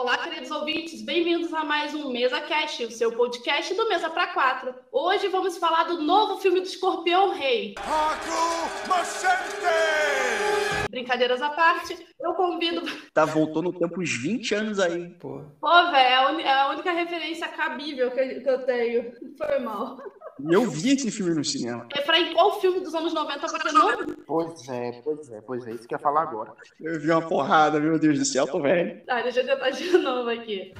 Olá, queridos ouvintes, bem-vindos a mais um Mesa Cast, o seu podcast do Mesa para Quatro. Hoje vamos falar do novo filme do Escorpião Rei. Brincadeiras à parte, eu convido. Tá voltou no tempo uns 20 anos aí, pô. Pô, velho, é a única referência cabível que eu tenho. Foi mal. Eu vi esse filme no cinema. Efraim, qual filme dos anos 90 você não Pois é, pois é, pois é, isso que eu ia falar agora. Eu vi uma porrada, meu Deus do céu, tô velho. Tá, deixa eu tentar de novo aqui.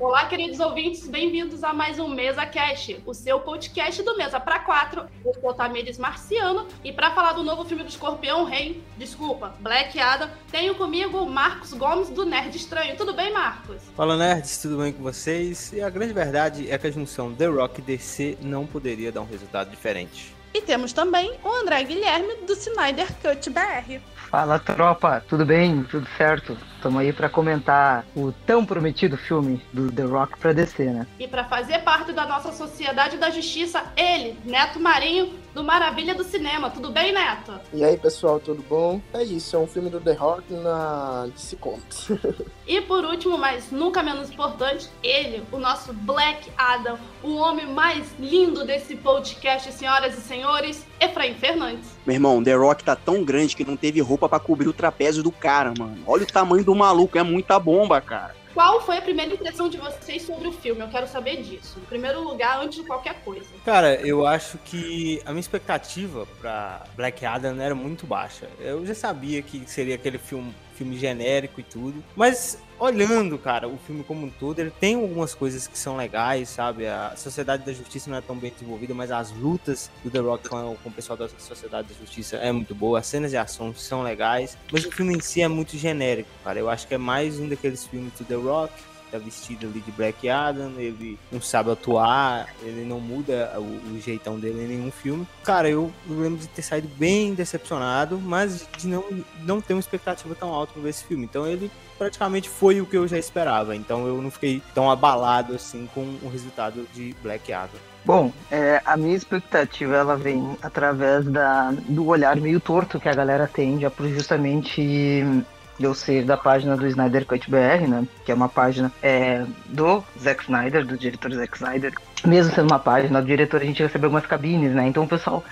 Olá, queridos ouvintes, bem-vindos a mais um Mesa Cast, o seu podcast do Mesa para Quatro. Eu sou Tamires Marciano e para falar do novo filme do Escorpião Rei, desculpa, Black Adam, tenho comigo o Marcos Gomes do Nerd Estranho. Tudo bem, Marcos? Fala, nerds, tudo bem com vocês? E a grande verdade é que a junção The Rock e DC não poderia dar um resultado diferente. E temos também o André Guilherme do Snyder Cut BR. Fala tropa, tudo bem? Tudo certo? Estamos aí para comentar o tão prometido filme do The Rock para DC, né? E para fazer parte da nossa Sociedade da Justiça, ele, Neto Marinho, do Maravilha do Cinema. Tudo bem, Neto? E aí, pessoal, tudo bom? É isso, é um filme do The Rock na DC Comics. e por último, mas nunca menos importante, ele, o nosso Black Adam, o homem mais lindo desse podcast, senhoras e senhores, Efraim Fernandes. Meu irmão, The Rock tá tão grande que não teve roupa para cobrir o trapézio do cara, mano. Olha o tamanho do maluco, é muita bomba, cara. Qual foi a primeira impressão de vocês sobre o filme? Eu quero saber disso. Em primeiro lugar, antes de qualquer coisa. Cara, eu acho que a minha expectativa para Black Adam era muito baixa. Eu já sabia que seria aquele filme, filme genérico e tudo, mas olhando, cara, o filme como um todo, ele tem algumas coisas que são legais, sabe? A Sociedade da Justiça não é tão bem desenvolvida, mas as lutas do The Rock com, com o pessoal da Sociedade da Justiça é muito boa, as cenas de ação são legais, mas o filme em si é muito genérico, cara. Eu acho que é mais um daqueles filmes do The Rock, tá vestido ali de Black Adam, ele não sabe atuar, ele não muda o, o jeitão dele em nenhum filme. Cara, eu, lembro de ter saído bem decepcionado, mas de não, não ter uma expectativa tão alta pra ver esse filme. Então ele praticamente foi o que eu já esperava. Então eu não fiquei tão abalado assim com o resultado de Black Adam. Bom, é, a minha expectativa ela vem através da, do olhar meio torto que a galera tem, já por justamente eu ser da página do Snyder Cut BR, né? Que é uma página é, do Zack Snyder, do diretor Zack Snyder. Mesmo sendo uma página do diretor, a gente recebeu algumas cabines, né? Então o pessoal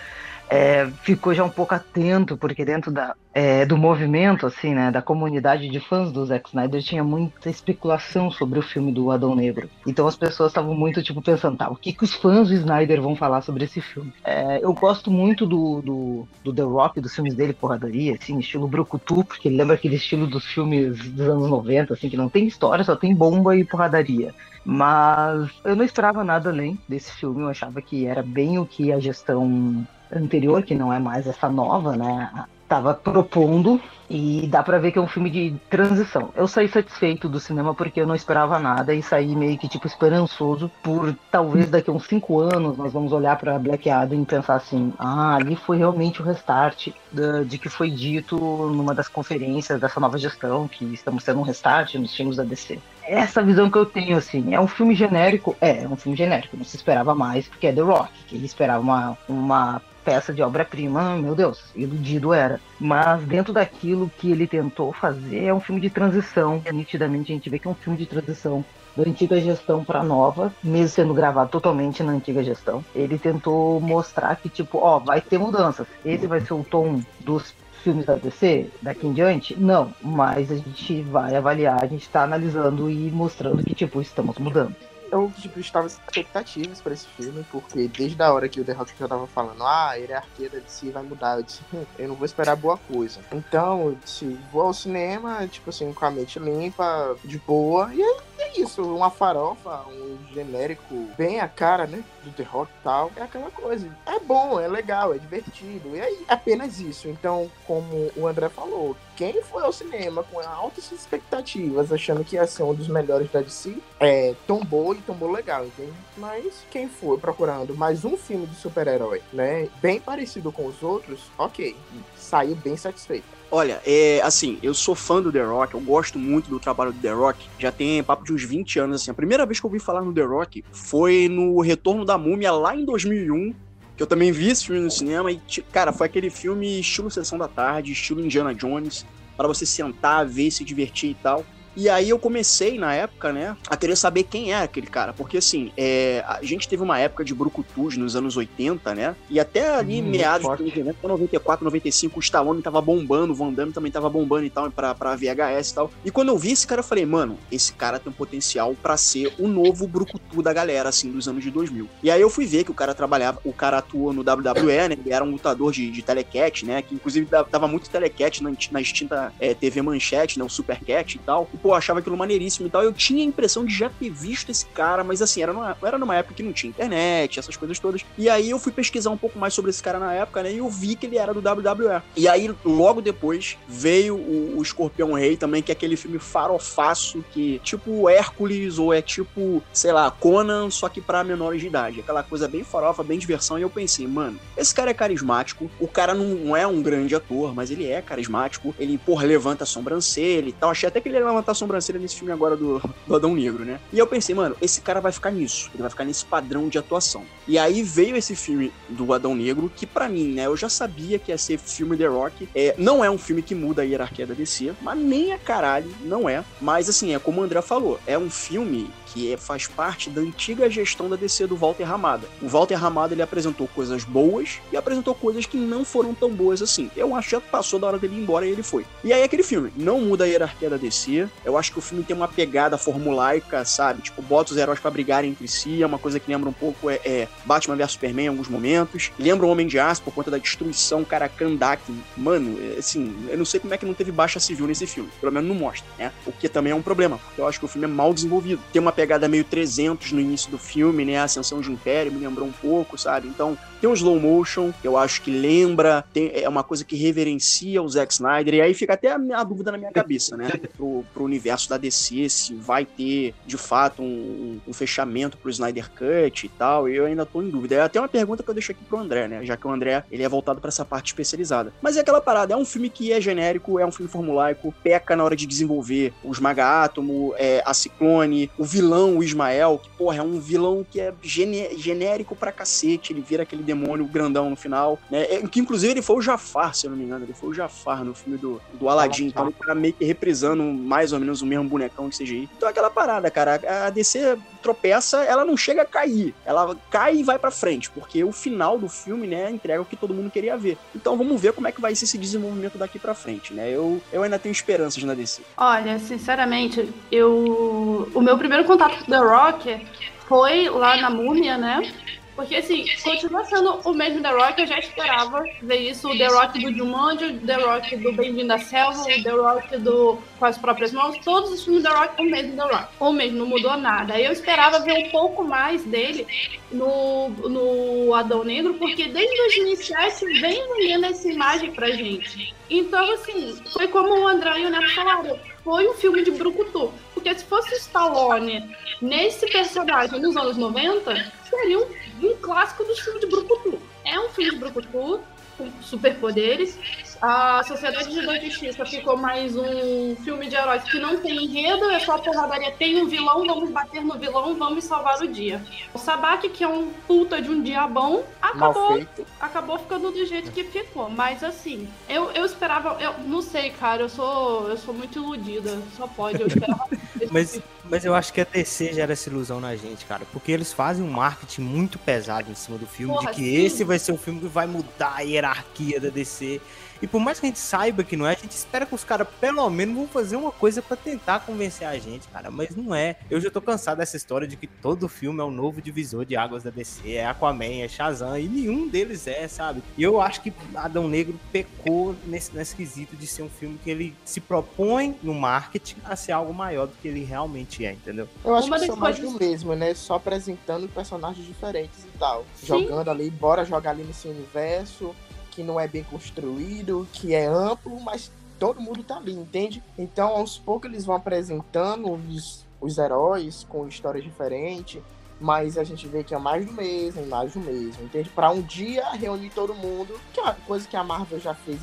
é, ficou já um pouco atento, porque dentro da, é, do movimento, assim, né, da comunidade de fãs do Zack Snyder tinha muita especulação sobre o filme do Adão Negro. Então as pessoas estavam muito, tipo, pensando, tá, o que, que os fãs do Snyder vão falar sobre esse filme? É, eu gosto muito do, do, do, The Rock, dos filmes dele, porradaria, assim, estilo brucutu, porque ele lembra aquele estilo dos filmes dos anos 90, assim, que não tem história, só tem bomba e porradaria. Mas eu não esperava nada além desse filme, eu achava que era bem o que a gestão anterior, que não é mais essa nova, né? Tava propondo e dá para ver que é um filme de transição. Eu saí satisfeito do cinema porque eu não esperava nada e saí meio que tipo esperançoso por talvez daqui a uns cinco anos nós vamos olhar para Black Adam e pensar assim, ah, ali foi realmente o restart de, de que foi dito numa das conferências dessa nova gestão que estamos tendo um restart nos filmes da DC essa visão que eu tenho, assim, é um filme genérico? É, é um filme genérico, não se esperava mais, porque é The Rock, que ele esperava uma, uma peça de obra-prima, meu Deus, iludido era. Mas dentro daquilo que ele tentou fazer, é um filme de transição. Nitidamente a gente vê que é um filme de transição da antiga gestão para nova, mesmo sendo gravado totalmente na antiga gestão. Ele tentou mostrar que, tipo, ó, vai ter mudanças. Esse vai ser o tom dos filmes da DC daqui em diante? Não, mas a gente vai avaliar, a gente está analisando e mostrando que, tipo, estamos mudando eu tipo, estava expectativas para esse filme, porque desde a hora que o The Rock já tava falando, ah, ele é arqueira de vai mudar, eu disse, hum, eu não vou esperar boa coisa. Então, eu disse, vou ao cinema, tipo assim, com a mente limpa, de boa, e aí é isso, uma farofa, um genérico bem a cara, né, do The Rock e tal, é aquela coisa. É bom, é legal, é divertido, e aí apenas isso. Então, como o André falou, quem foi ao cinema com altas expectativas, achando que ia ser um dos melhores da DC, é, tombou e tombou legal, entende? Mas quem foi procurando mais um filme de super-herói, né, bem parecido com os outros, ok, saiu bem satisfeito. Olha, é assim, eu sou fã do The Rock, eu gosto muito do trabalho do The Rock. Já tem papo de uns 20 anos, assim. A primeira vez que eu ouvi falar no The Rock foi no Retorno da Múmia, lá em 2001, que eu também vi esse filme no cinema. E, cara, foi aquele filme estilo Sessão da Tarde, estilo Indiana Jones para você sentar, ver, se divertir e tal. E aí eu comecei, na época, né, a querer saber quem é aquele cara. Porque, assim, é, a gente teve uma época de brucutus nos anos 80, né? E até ali, hum, meados de 90, 94, 95, o Stallone tava bombando, o Van Damme também tava bombando e tal, pra, pra VHS e tal. E quando eu vi esse cara, eu falei, mano, esse cara tem um potencial para ser o novo brucutu da galera, assim, dos anos de 2000. E aí eu fui ver que o cara trabalhava, o cara atuou no WWE, né? Ele era um lutador de, de telecat, né? Que inclusive dava muito telecat na, na extinta é, TV Manchete, né? O Supercat e tal. E, pô, achava aquilo maneiríssimo e tal. Eu tinha a impressão de já ter visto esse cara, mas assim, era numa, era numa época que não tinha internet, essas coisas todas. E aí eu fui pesquisar um pouco mais sobre esse cara na época, né? E eu vi que ele era do WWE. E aí, logo depois, veio o, o Escorpião Rei também, que é aquele filme farofaço que, tipo Hércules, ou é tipo, sei lá, Conan, só que pra menores de idade. Aquela coisa bem farofa, bem diversão. E eu pensei, mano, esse cara é carismático. O cara não é um grande ator, mas ele é carismático. Ele, porra, levanta a sobrancelha e tal. Achei até que ele ia levantar sobrancelha nesse filme agora do, do Adão Negro, né? E eu pensei, mano, esse cara vai ficar nisso. Ele vai ficar nesse padrão de atuação. E aí veio esse filme do Adão Negro, que para mim, né, eu já sabia que ia ser filme The Rock. É, não é um filme que muda a hierarquia da DC, mas nem a caralho, não é. Mas assim, é como o André falou, é um filme que é, faz parte da antiga gestão da DC do Walter Ramada. O Walter Ramada ele apresentou coisas boas e apresentou coisas que não foram tão boas assim. Eu acho que passou da hora dele ir embora e ele foi. E aí aquele filme não muda a hierarquia da DC. Eu acho que o filme tem uma pegada formulaica, sabe? Tipo, bota os heróis para brigarem entre si. É uma coisa que lembra um pouco é, é Batman vs Superman em alguns momentos. Lembra o Homem de Aço por conta da destruição, cara, Kandak. Mano, é, assim, eu não sei como é que não teve baixa civil nesse filme. Pelo menos não mostra, né? O que também é um problema, porque eu acho que o filme é mal desenvolvido. Tem uma pegada meio 300 no início do filme, né? A Ascensão de Império me lembrou um pouco, sabe? Então, tem um slow motion, eu acho que lembra, tem, é uma coisa que reverencia o Zack Snyder, e aí fica até a, a dúvida na minha cabeça, né? Pro, pro, universo da DC, se vai ter, de fato, um, um, fechamento pro Snyder Cut e tal, eu ainda tô em dúvida. É até uma pergunta que eu deixo aqui pro André, né? Já que o André, ele é voltado para essa parte especializada. Mas é aquela parada, é um filme que é genérico, é um filme formulaico, peca na hora de desenvolver o Esmaga Átomo, é, a Ciclone, o vilão, o Ismael, que, porra, é um vilão que é genérico pra cacete, ele vira aquele demônio grandão no final, né? É, que inclusive ele foi o Jafar, se eu não me engano, ele foi o Jafar no filme do, do Aladdin, então ele tá meio que reprisando mais ou menos o mesmo bonecão de CGI. Então é aquela parada, cara, a DC tropeça, ela não chega a cair, ela cai e vai para frente, porque o final do filme, né, entrega o que todo mundo queria ver. Então vamos ver como é que vai ser esse desenvolvimento daqui para frente, né? Eu, eu ainda tenho esperanças na DC. Olha, sinceramente, eu o meu primeiro contato com The Rock foi lá na Múmia, né? Porque, assim, continua sendo o mesmo The Rock, eu já esperava ver isso. O The Rock do Jumanji, o The Rock do Bem-vindo à Selva, o The Rock do Com as Próprias Mãos, todos os filmes do The Rock, o mesmo The Rock. O mesmo, não mudou nada. Eu esperava ver um pouco mais dele no, no Adão Negro, porque desde 2007 vem vendendo essa imagem pra gente. Então, assim, foi como o André e o Neto falaram, foi um filme de brucutu. Porque se fosse Stallone nesse personagem nos anos 90, seria um, um clássico dos filmes de brucutu. É um filme de brucutu, com superpoderes, a Sociedade de da Justiça ficou mais um filme de heróis que não tem enredo, é só porradaria. Tem um vilão, vamos bater no vilão, vamos salvar o dia. O Sabaki, que é um puta de um dia bom, acabou, acabou ficando do jeito que ficou. Mas assim, eu, eu esperava, eu não sei, cara, eu sou, eu sou muito iludida. Só pode, eu esperava. mas, mas eu acho que a DC gera essa ilusão na gente, cara. Porque eles fazem um marketing muito pesado em cima do filme, Porra, de que sim. esse vai ser o filme que vai mudar a hierarquia da DC. E por mais que a gente saiba que não é, a gente espera que os caras pelo menos vão fazer uma coisa para tentar convencer a gente, cara. Mas não é. Eu já tô cansado dessa história de que todo filme é um novo divisor de águas da DC. É Aquaman, é Shazam, e nenhum deles é, sabe? E eu acho que Adão Negro pecou nesse, nesse quesito de ser um filme que ele se propõe no marketing a ser algo maior do que ele realmente é, entendeu? Eu acho Uma que são mais do mesmo, né? Só apresentando personagens diferentes e tal. Sim. Jogando ali, bora jogar ali nesse universo que não é bem construído, que é amplo, mas todo mundo tá ali, entende? Então, aos poucos eles vão apresentando os, os heróis com histórias diferentes, mas a gente vê que é mais do mesmo, mais do mesmo, entende? Para um dia reunir todo mundo, que é uma coisa que a Marvel já fez,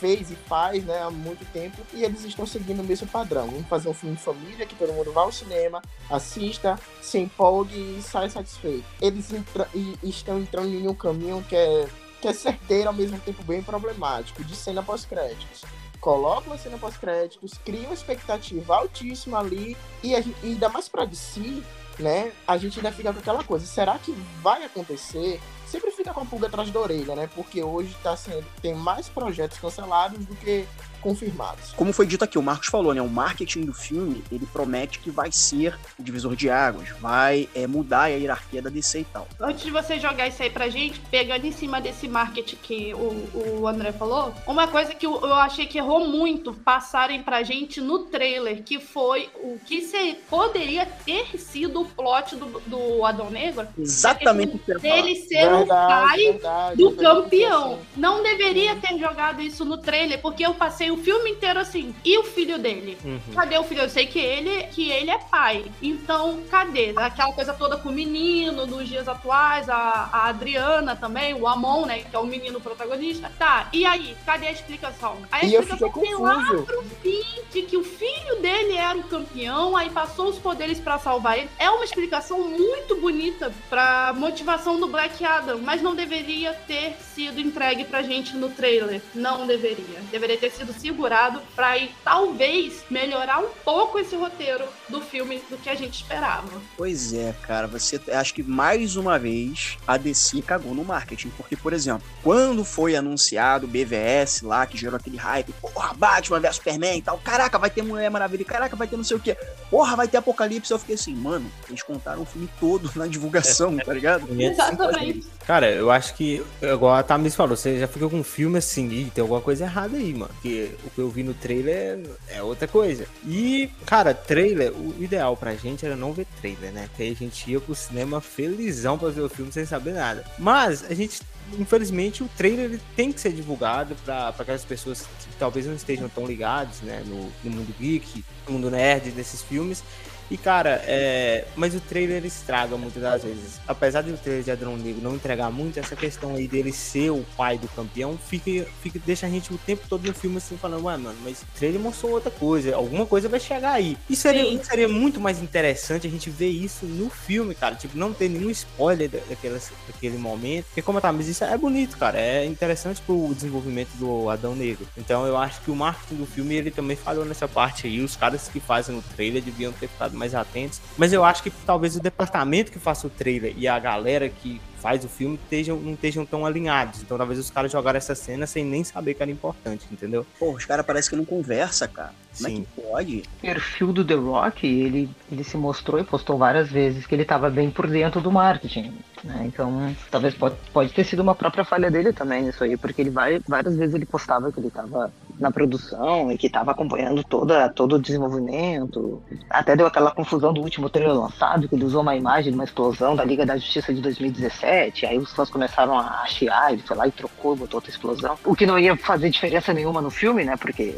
fez e faz, né, há muito tempo, e eles estão seguindo o mesmo padrão. Vamos fazer um filme de família que todo mundo vá ao cinema, assista, se empolgue e saia satisfeito. Eles entra e estão entrando em um caminho que é que é certeiro ao mesmo tempo bem problemático, de cena pós-créditos. colocam uma cena pós-créditos, criam uma expectativa altíssima ali, e, a e ainda mais pra DC, né? A gente ainda fica com aquela coisa, será que vai acontecer? Sempre fica com a pulga atrás da orelha, né? Porque hoje tá sendo, tem mais projetos cancelados do que confirmados. Como foi dito aqui, o Marcos falou, né? O marketing do filme, ele promete que vai ser o divisor de águas, vai é, mudar a hierarquia da DC e tal. Antes de você jogar isso aí pra gente, pegando em cima desse marketing que o, o André falou, uma coisa que eu, eu achei que errou muito passarem pra gente no trailer, que foi o que se, poderia ter sido o plot do, do Adão Negro. Exatamente o que eu. Dele ser o pai verdade, do eu pensei campeão. assim. Não deveria ter jogado isso no trailer, porque eu passei o filme inteiro assim. E o filho dele? Uhum. Cadê o filho? Eu sei que ele, que ele é pai. Então, cadê? Aquela coisa toda com o menino nos dias atuais, a, a Adriana também, o Amon, né? Que é o menino protagonista. Tá, e aí? Cadê a explicação? Aí a E eu fiquei explicação tem lá confuso. pro fim de que o filho dele era o campeão, aí passou os poderes pra salvar ele. É uma explicação muito bonita pra motivação do Black Adam, mas não deveria ter sido entregue pra gente no trailer. Não deveria. Deveria ter sido segurado pra ir, talvez, melhorar um pouco esse roteiro do filme do que a gente esperava. Pois é, cara, você acho que mais uma vez a DC cagou no marketing, porque por exemplo, quando foi anunciado o BVS lá que gerou aquele hype, porra, Batman vs Superman e tal, caraca, vai ter Mulher Maravilha, caraca, vai ter não sei o quê. Porra, vai ter Apocalipse, eu fiquei assim, mano, eles contaram o filme todo na divulgação, tá ligado? Exatamente. Cara, eu acho que, igual a Thamis falou, você já fica com um filme assim, e tem alguma coisa errada aí, mano. Porque o que eu vi no trailer é outra coisa. E, cara, trailer, o ideal pra gente era não ver trailer, né? Porque aí a gente ia pro cinema felizão pra ver o filme sem saber nada. Mas a gente. Infelizmente, o trailer ele tem que ser divulgado para aquelas pessoas que talvez não estejam tão ligados né, no, no mundo geek, no mundo nerd desses filmes. E, cara, é... mas o trailer estraga muitas das vezes. Apesar de o trailer de Adrão Negro não entregar muito, essa questão aí dele ser o pai do campeão fica, fica, deixa a gente o tempo todo no filme assim, falando, ué, mano, mas o trailer mostrou outra coisa, alguma coisa vai chegar aí. E seria, seria muito mais interessante a gente ver isso no filme, cara. Tipo, não ter nenhum spoiler da- daquelas, daquele momento. Porque, como eu tava, mas isso é bonito, cara. É interessante pro desenvolvimento do Adão Negro. Então, eu acho que o marketing do filme, ele também falhou nessa parte aí. Os caras que fazem o trailer deviam ter ficado mais atentos. Mas eu acho que talvez o departamento que faça o trailer e a galera que faz o filme estejam, não estejam tão alinhados. Então, talvez os caras jogaram essa cena sem nem saber que era importante, entendeu? Pô, os caras parecem que não conversa, cara. Como Sim. é que pode? perfil do The Rock, ele, ele se mostrou e postou várias vezes que ele estava bem por dentro do marketing. Né? Então, talvez pode, pode ter sido uma própria falha dele também nisso aí, porque ele vai, várias vezes ele postava que ele estava na produção e que estava acompanhando toda, todo o desenvolvimento. Até deu aquela confusão do último trailer lançado, que ele usou uma imagem de uma explosão da Liga da Justiça de 2017, aí os fãs começaram a chiar, ele foi lá e trocou, botou outra explosão. O que não ia fazer diferença nenhuma no filme, né? Porque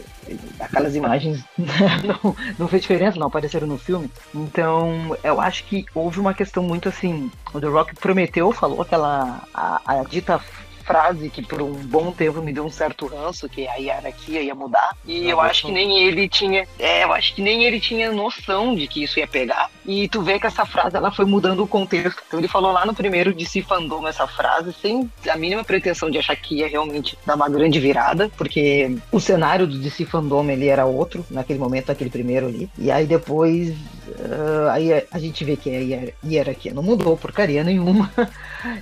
aquelas imagens não, não fez diferença, não apareceram no filme. Então, eu acho que houve uma questão muito assim. O The Rock prometeu, falou aquela. a, a dita frase que por um bom tempo me deu um certo ranço, que a hierarquia ia mudar. E eu acho que nem ele tinha. É, eu acho que nem ele tinha noção de que isso ia pegar. E tu vê que essa frase ela foi mudando o contexto. Então ele falou lá no primeiro de se fandom essa frase, sem a mínima pretensão de achar que ia realmente dar uma grande virada, porque o cenário do DC Fandom ele era outro naquele momento, naquele primeiro ali. E aí depois ah, aí a- gente vê que a hier- hierarquia não mudou porcaria nenhuma.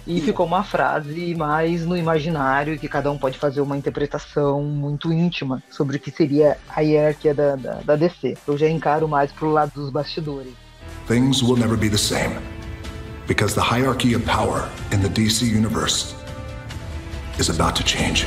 E ficou uma frase mais no imaginário, que cada um pode fazer uma interpretação muito íntima sobre o que seria a hierarquia da, da, da DC. Eu já encaro mais pro lado dos bastidores. Things will never be the same because the hierarchy of power in the DC universe is about to change.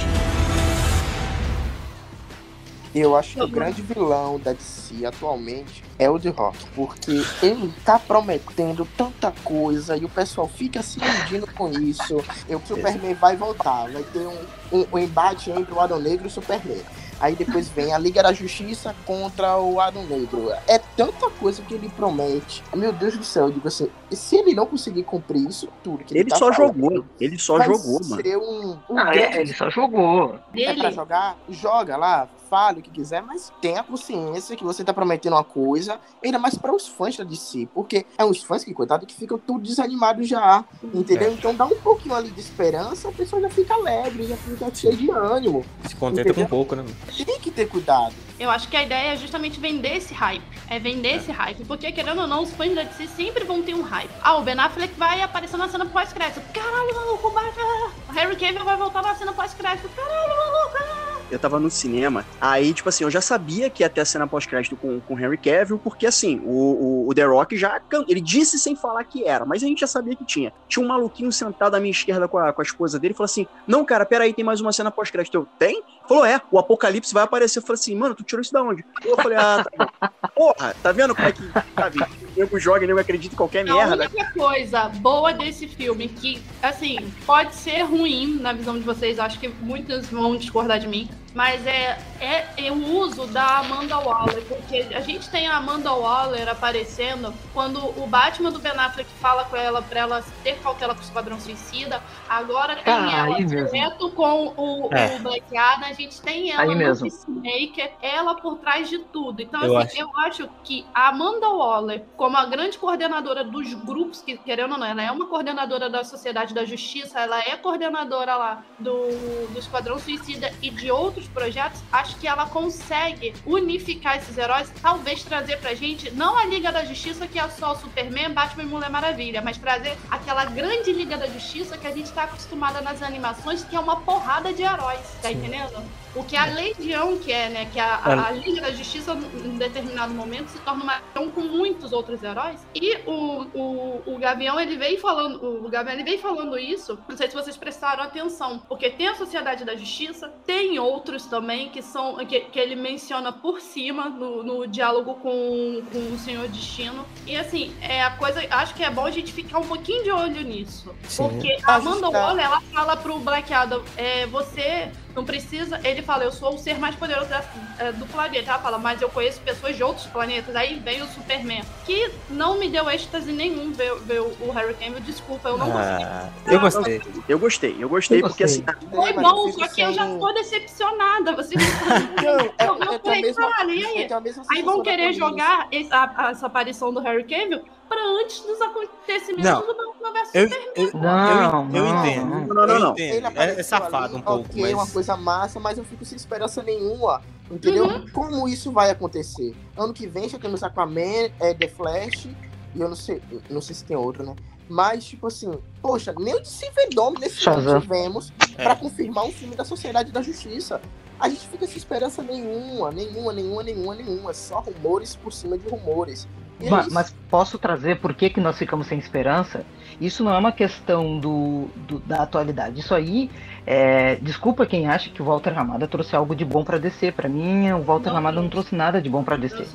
Eu acho que o grande vilão da DC atualmente é o The Rock, porque ele tá prometendo tanta coisa e o pessoal fica se iludindo com isso. E o Superman vai voltar, vai ter um, um, um embate entre o Adão Negro e o Superman. Aí depois vem a Liga da Justiça contra o Adão Negro. É tanta coisa que ele promete. Meu Deus do céu, eu digo assim, se ele não conseguir cumprir isso tudo que ele, Ele tá só falando, jogou, ele só jogou, mano. um, um Ah, é, ele só jogou. é pra Dele, jogar? Joga lá. Fale o que quiser, mas tenha consciência que você tá prometendo uma coisa, ainda mais para os fãs da DC, porque é uns fãs que, coitado, que ficam tudo desanimados já, entendeu? É. Então dá um pouquinho ali de esperança, a pessoa já fica alegre, já fica cheia de ânimo. Se contenta com Entendeu? pouco, né? Tem que ter cuidado. Eu acho que a ideia é justamente vender esse hype. É vender esse hype. Porque, querendo ou não, os fãs da DC sempre vão ter um hype. Ah, o Ben Affleck vai aparecer na cena pós-crédito. Caralho, maluco, o Batman- o Harry Cavill vai voltar na cena pós-crédito. Caralho, maluco. ah. Eu tava no cinema, aí, tipo assim, eu já sabia que ia ter a cena pós-crédito com, com Henry Cavill, porque assim, o, o, o The Rock já. Ele disse sem falar que era, mas a gente já sabia que tinha. Tinha um maluquinho sentado à minha esquerda com a, com a esposa dele e falou assim: Não, cara, peraí, tem mais uma cena pós-crédito. Eu, tem? Falou, é, o Apocalipse vai aparecer. Eu falei assim, mano, tu tirou isso da onde? Eu falei, ah, tá. Porra, tá vendo como é que, sabe, o nego joga e nego acredita em qualquer A merda. única coisa boa desse filme, que, assim, pode ser ruim na visão de vocês, acho que muitos vão discordar de mim, mas é, é, é o uso da Amanda Waller, porque a gente tem a Amanda Waller aparecendo quando o Batman do Ben Affleck fala com ela pra ela ter cautela com o Esquadrão Suicida, agora tem Ah, ela direto com o, É. o Black Adam, a gente tem ela Aí no mesmo. Peacemaker, ela por trás de tudo. Então, Eu assim, eu acho que a Amanda Waller, como a grande coordenadora dos grupos, que querendo ou não, ela é uma coordenadora da Sociedade da Justiça, ela é coordenadora lá do, do Esquadrão Suicida e de outros projetos, acho que ela consegue unificar esses heróis, talvez trazer pra gente, não a Liga da Justiça, que é só Superman, Batman e Mulher Maravilha, mas trazer aquela grande Liga da Justiça que a gente tá acostumada nas animações, que é uma porrada de heróis, tá entendendo? O que a Legião quer, né? Que a, a- a Liga da Justiça, em determinado momento, se torna uma legião com muitos outros heróis. E o, o, o Gavião, ele veio falando, o Gavião, ele veio falando isso, não sei se vocês prestaram atenção, porque tem a Sociedade da Justiça, tem outros também que são, que, que ele menciona por cima no, no diálogo com, com o Senhor Destino. E assim, é a coisa, acho que é bom a gente ficar um pouquinho de olho nisso. Sim. Porque a. Amanda Waller, ela fala pro Black Adam, é, você não precisa. Ele fala, eu sou o ser mais poderoso da- é, do planeta. Ela fala, mas eu conheço pessoas de outros planetas. Aí vem o Superman, que não me deu êxtase nenhum ver, ver o Harry Cavill. Desculpa, eu não consegui. Ah, eu gostei. Eu gostei, eu gostei, Eu porque gostei. assim, Foi É, bom, só que eu já sem- tô decepcionada. Vocês não Não, é- eu, eu eu a falei, mesma- e aí? Aí vão querer jogar essa, essa aparição do Harry Cavill pra antes dos acontecimentos Não. do Batman vs Eu, Superman. eu, Não, eu, eu não, entendo. não, não, não. entendo. Ele É, é safado ali, um pouco, ok, mas. uma coisa massa, mas eu fico sem esperança nenhuma. Entendeu? Uhum. Como isso vai acontecer? Ano que vem já temos Aquaman, é, The Flash, e eu não sei, não sei se tem outro, né? Mas, tipo assim, poxa, nem o DC Vendome nesse ano tivemos É. pra confirmar um filme da Sociedade da Justiça. A gente fica sem esperança nenhuma, nenhuma, nenhuma, nenhuma, nenhuma. Só rumores por cima de rumores. É Ma- isso. Mas posso trazer por que, que nós ficamos sem esperança? Isso não é uma questão do, do- da atualidade. Isso aí, é, desculpa quem acha que o Walter Ramada trouxe algo de bom pra descer. Pra mim, o Walter Não, Ramada não trouxe nada de bom pra descer.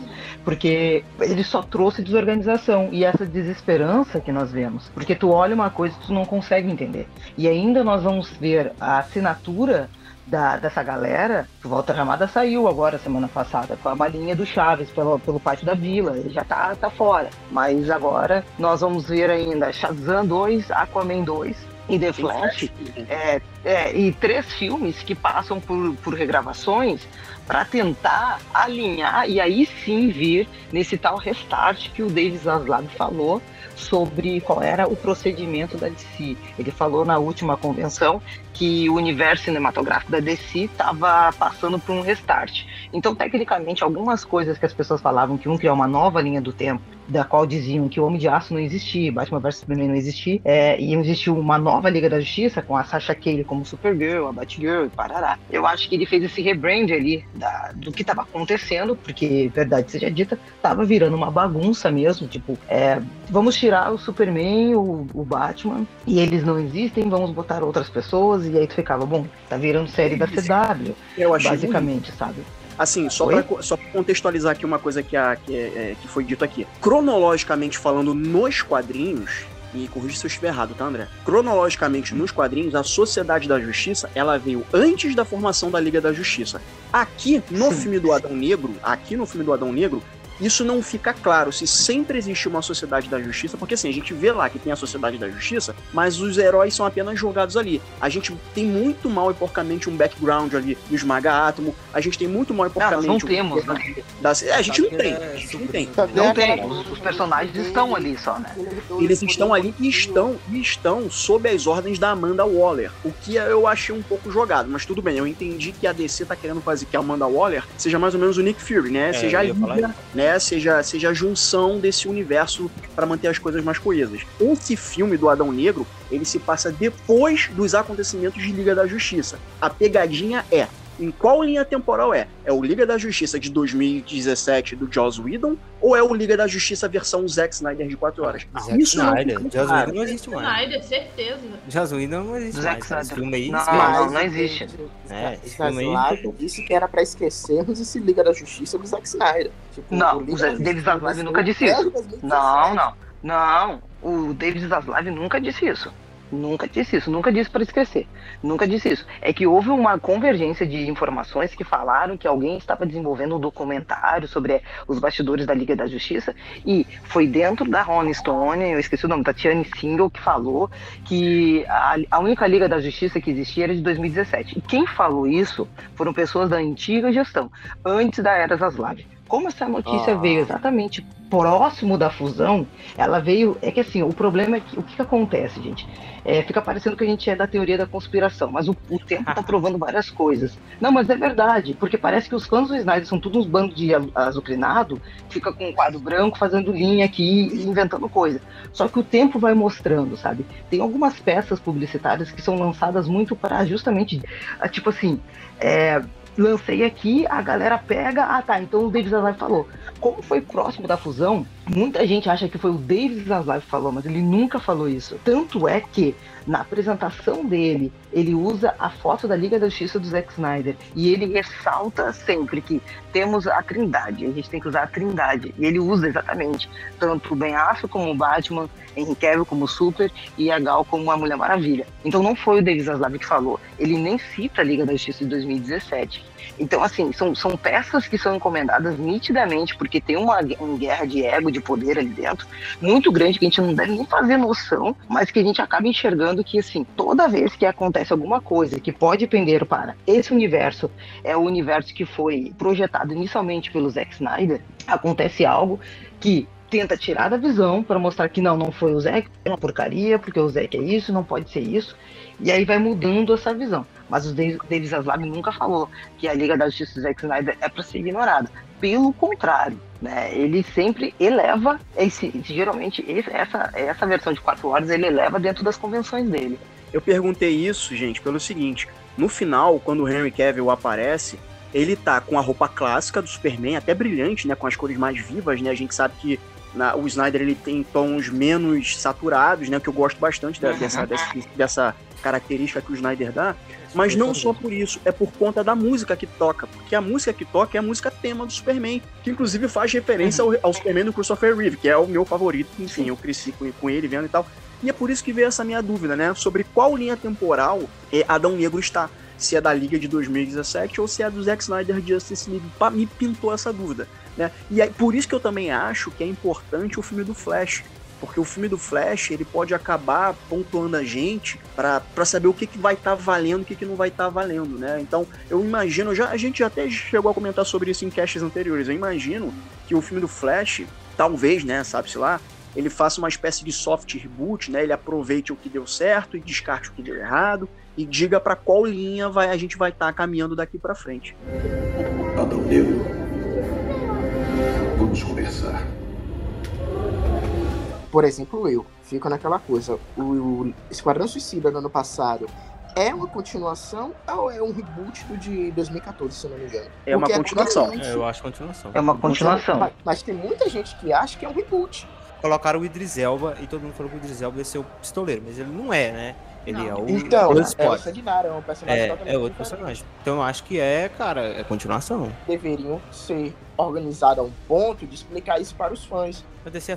Porque ele só trouxe desorganização e essa desesperança que nós vemos. Porque tu olha uma coisa e tu não consegue entender. E ainda nós vamos ver a assinatura da, dessa galera, que o Walter Ramada saiu agora semana passada com a balinha do Chaves pelo, pelo pátio da vila, ele já tá, tá fora. Mas agora nós vamos ver ainda Shazam 2, Aquaman 2 e The Flash, é, é, e três filmes que passam por, por regravações para tentar alinhar e aí sim vir nesse tal restart que o David Zaslav falou sobre qual era o procedimento da DC. Ele falou na última convenção que o universo cinematográfico da DC estava passando por um restart. Então, tecnicamente, algumas coisas que as pessoas falavam que iam criar uma nova linha do tempo, da qual diziam que o Homem de Aço não existia, Batman vs Superman não existia, é, e existiu uma nova Liga da Justiça com a Sasha Calle como Supergirl, a Batgirl e parará. Eu acho que ele fez esse rebrand ali da- do que estava acontecendo, porque, verdade seja dita, tava virando uma bagunça mesmo, tipo, é, vamos tirar o Superman, o, o Batman, e eles não existem, vamos botar outras pessoas, e aí tu ficava, bom, tá virando série da CW, eu achei ruim. basicamente, sabe? Assim, só Oi? pra, só pra contextualizar aqui uma coisa que, a, que, é- é- que foi dito aqui. Cronologicamente falando, nos quadrinhos, e corrija se eu estiver errado, tá, André? Cronologicamente, nos quadrinhos, a Sociedade da Justiça, ela veio antes da formação da Liga da Justiça. Aqui, no filme do Adão Negro, aqui no filme do Adão Negro, isso não fica claro se sempre existiu uma sociedade da justiça, porque assim, a gente vê lá que tem a sociedade da justiça, mas os heróis são apenas jogados ali. A gente tem muito mal e porcamente um background ali do Esmaga Átomo, a gente tem muito mal e porcamente. não um- temos, né? das- é, a gente não tem, é a gente não tem. Não tem. Os, personagens estão ali só, né? Eles estão ali e estão, e estão sob as ordens da Amanda Waller. O que eu achei um pouco jogado, mas tudo bem. Eu entendi que a DC tá querendo fazer que a Amanda Waller seja mais ou menos o Nick Fury, né? É, seja a eu ia falar liga, né? Seja, seja a junção desse universo para manter as coisas mais coesas. Esse filme do Adão Negro, ele se passa depois dos acontecimentos de Liga da Justiça. A pegadinha é em qual linha temporal é? É o Liga da Justiça de 2017 do Joss Whedon ou é o Liga da Justiça versão Zack Snyder de 4 horas? Zack Isso não Snyder. fica Joss. Whedon não existe mais. Snyder, certeza. Joss Whedon não existe Zack mais. Esse Snyder. filme aí. Não, esquece. não, não existe. É, esse Zack filme aí- Snyder disse que era pra esquecermos esse Liga da Justiça do Zack Snyder. Tipo, Não, o David Zaslav nunca disse isso. 2017. Não, não. Não, o David Zaslav nunca disse isso. Nunca disse isso, nunca disse para esquecer. Nunca disse isso. É que houve uma convergência de informações que falaram que alguém estava desenvolvendo um documentário sobre os bastidores da Liga da Justiça e foi dentro da Rolling Stone, eu esqueci o nome, Tatiane Single, que falou que a, a única Liga da Justiça que existia era de 2017. E quem falou isso foram pessoas da antiga gestão, antes da Era Zaslav. Como essa notícia Ah. veio exatamente próximo da fusão, ela veio. É que assim, o problema é que o que, que acontece, gente? É, fica parecendo que a gente é da teoria da conspiração, mas o, o tempo tá provando várias coisas. Não, mas é verdade, porque parece que os fãs do Snyder são todos uns bandos de azu- azucrinado, fica com um quadro branco fazendo linha aqui e inventando coisa. Só que o tempo vai mostrando, sabe? Tem algumas peças publicitárias que são lançadas muito para justamente, ah, tipo assim, é, lancei aqui, a galera pega, ah tá, então o David Zaslav falou. Como foi próximo da fusão, muita gente acha que foi o David Zaslav que falou, mas ele nunca falou isso. Tanto é que na apresentação dele, ele usa a foto da Liga da Justiça do Zack Snyder e ele ressalta sempre que temos a Trindade, a gente tem que usar a Trindade. E ele usa exatamente tanto o Ben Affleck como o Batman, Henry Cavill como o Super e a Gal como a Mulher Maravilha. Então não foi o David Zaslav que falou, ele nem cita a Liga da Justiça de 2017. Então, assim, são, são peças que são encomendadas nitidamente, porque tem uma, uma guerra de ego, de poder ali dentro, muito grande, que a gente não deve nem fazer noção, mas que a gente acaba enxergando que, assim, toda vez que acontece alguma coisa que pode pender para esse universo, é o universo que foi projetado inicialmente pelo Zack Snyder, acontece algo que tenta tirar da visão para mostrar que não, não foi o Zack, é uma porcaria, porque o Zack é isso, não pode ser isso. E aí vai mudando essa visão. Mas o David Zaslav nunca falou que a Liga da Justiça do Zack Snyder é para ser ignorada. Pelo contrário, né? Ele sempre eleva esse, geralmente essa essa versão de 4 horas ele eleva dentro das convenções dele. Eu perguntei isso, gente, pelo seguinte: no final, quando o Henry Cavill aparece, ele tá com a roupa clássica do Superman, até brilhante, né, com as cores mais vivas, né? A gente sabe que na- o Snyder ele tem tons menos saturados, né? Que eu gosto bastante da- dessa, dessa, dessa característica que o Snyder dá. Mas não só por isso, é por conta da música que toca. Porque a música que toca é a música tema do Superman, que inclusive faz referência ao, ao Superman do Christopher Reeve, que é o meu favorito. Enfim, eu cresci com, com ele vendo e tal. E é por isso que veio essa minha dúvida, né? Sobre qual linha temporal é, Adão Negro está. Se é da Liga de 2017 ou se é do Zack Snyder Justice League. Me pintou essa dúvida. Né? E aí, por isso que eu também acho que é importante o filme do Flash. Porque o filme do Flash, ele pode acabar pontuando a gente para saber o que, que vai estar valendo e o que, que não vai estar valendo, né? Então, eu imagino, já, a gente até chegou a comentar sobre isso em caches anteriores, eu imagino que o filme do Flash, talvez, né, sabe-se lá, ele faça uma espécie de soft reboot, né? Ele aproveite o que deu certo e descarte o que deu errado e diga para qual linha vai, a gente vai estar caminhando daqui para frente. Adão Negro. Vamos conversar. Por exemplo, eu fico naquela coisa. O, Esquadrão Suicida do ano passado é uma continuação ou é um reboot do de 2014, se eu não me engano? É uma Porque continuação. claramente- É, eu acho continuação. É uma continuação. Mas, mas tem muita gente que acha que é um reboot. Colocaram o Idris Elba e todo mundo falou que o Idris Elba ia ser o pistoleiro, mas ele não é, né? Ele Não. é o Então, o é. Sanguinário, é um personagem É, totalmente é outro diferente. personagem. Então eu acho que é, cara, é continuação. Deveriam ser organizados a um ponto de explicar isso para os fãs.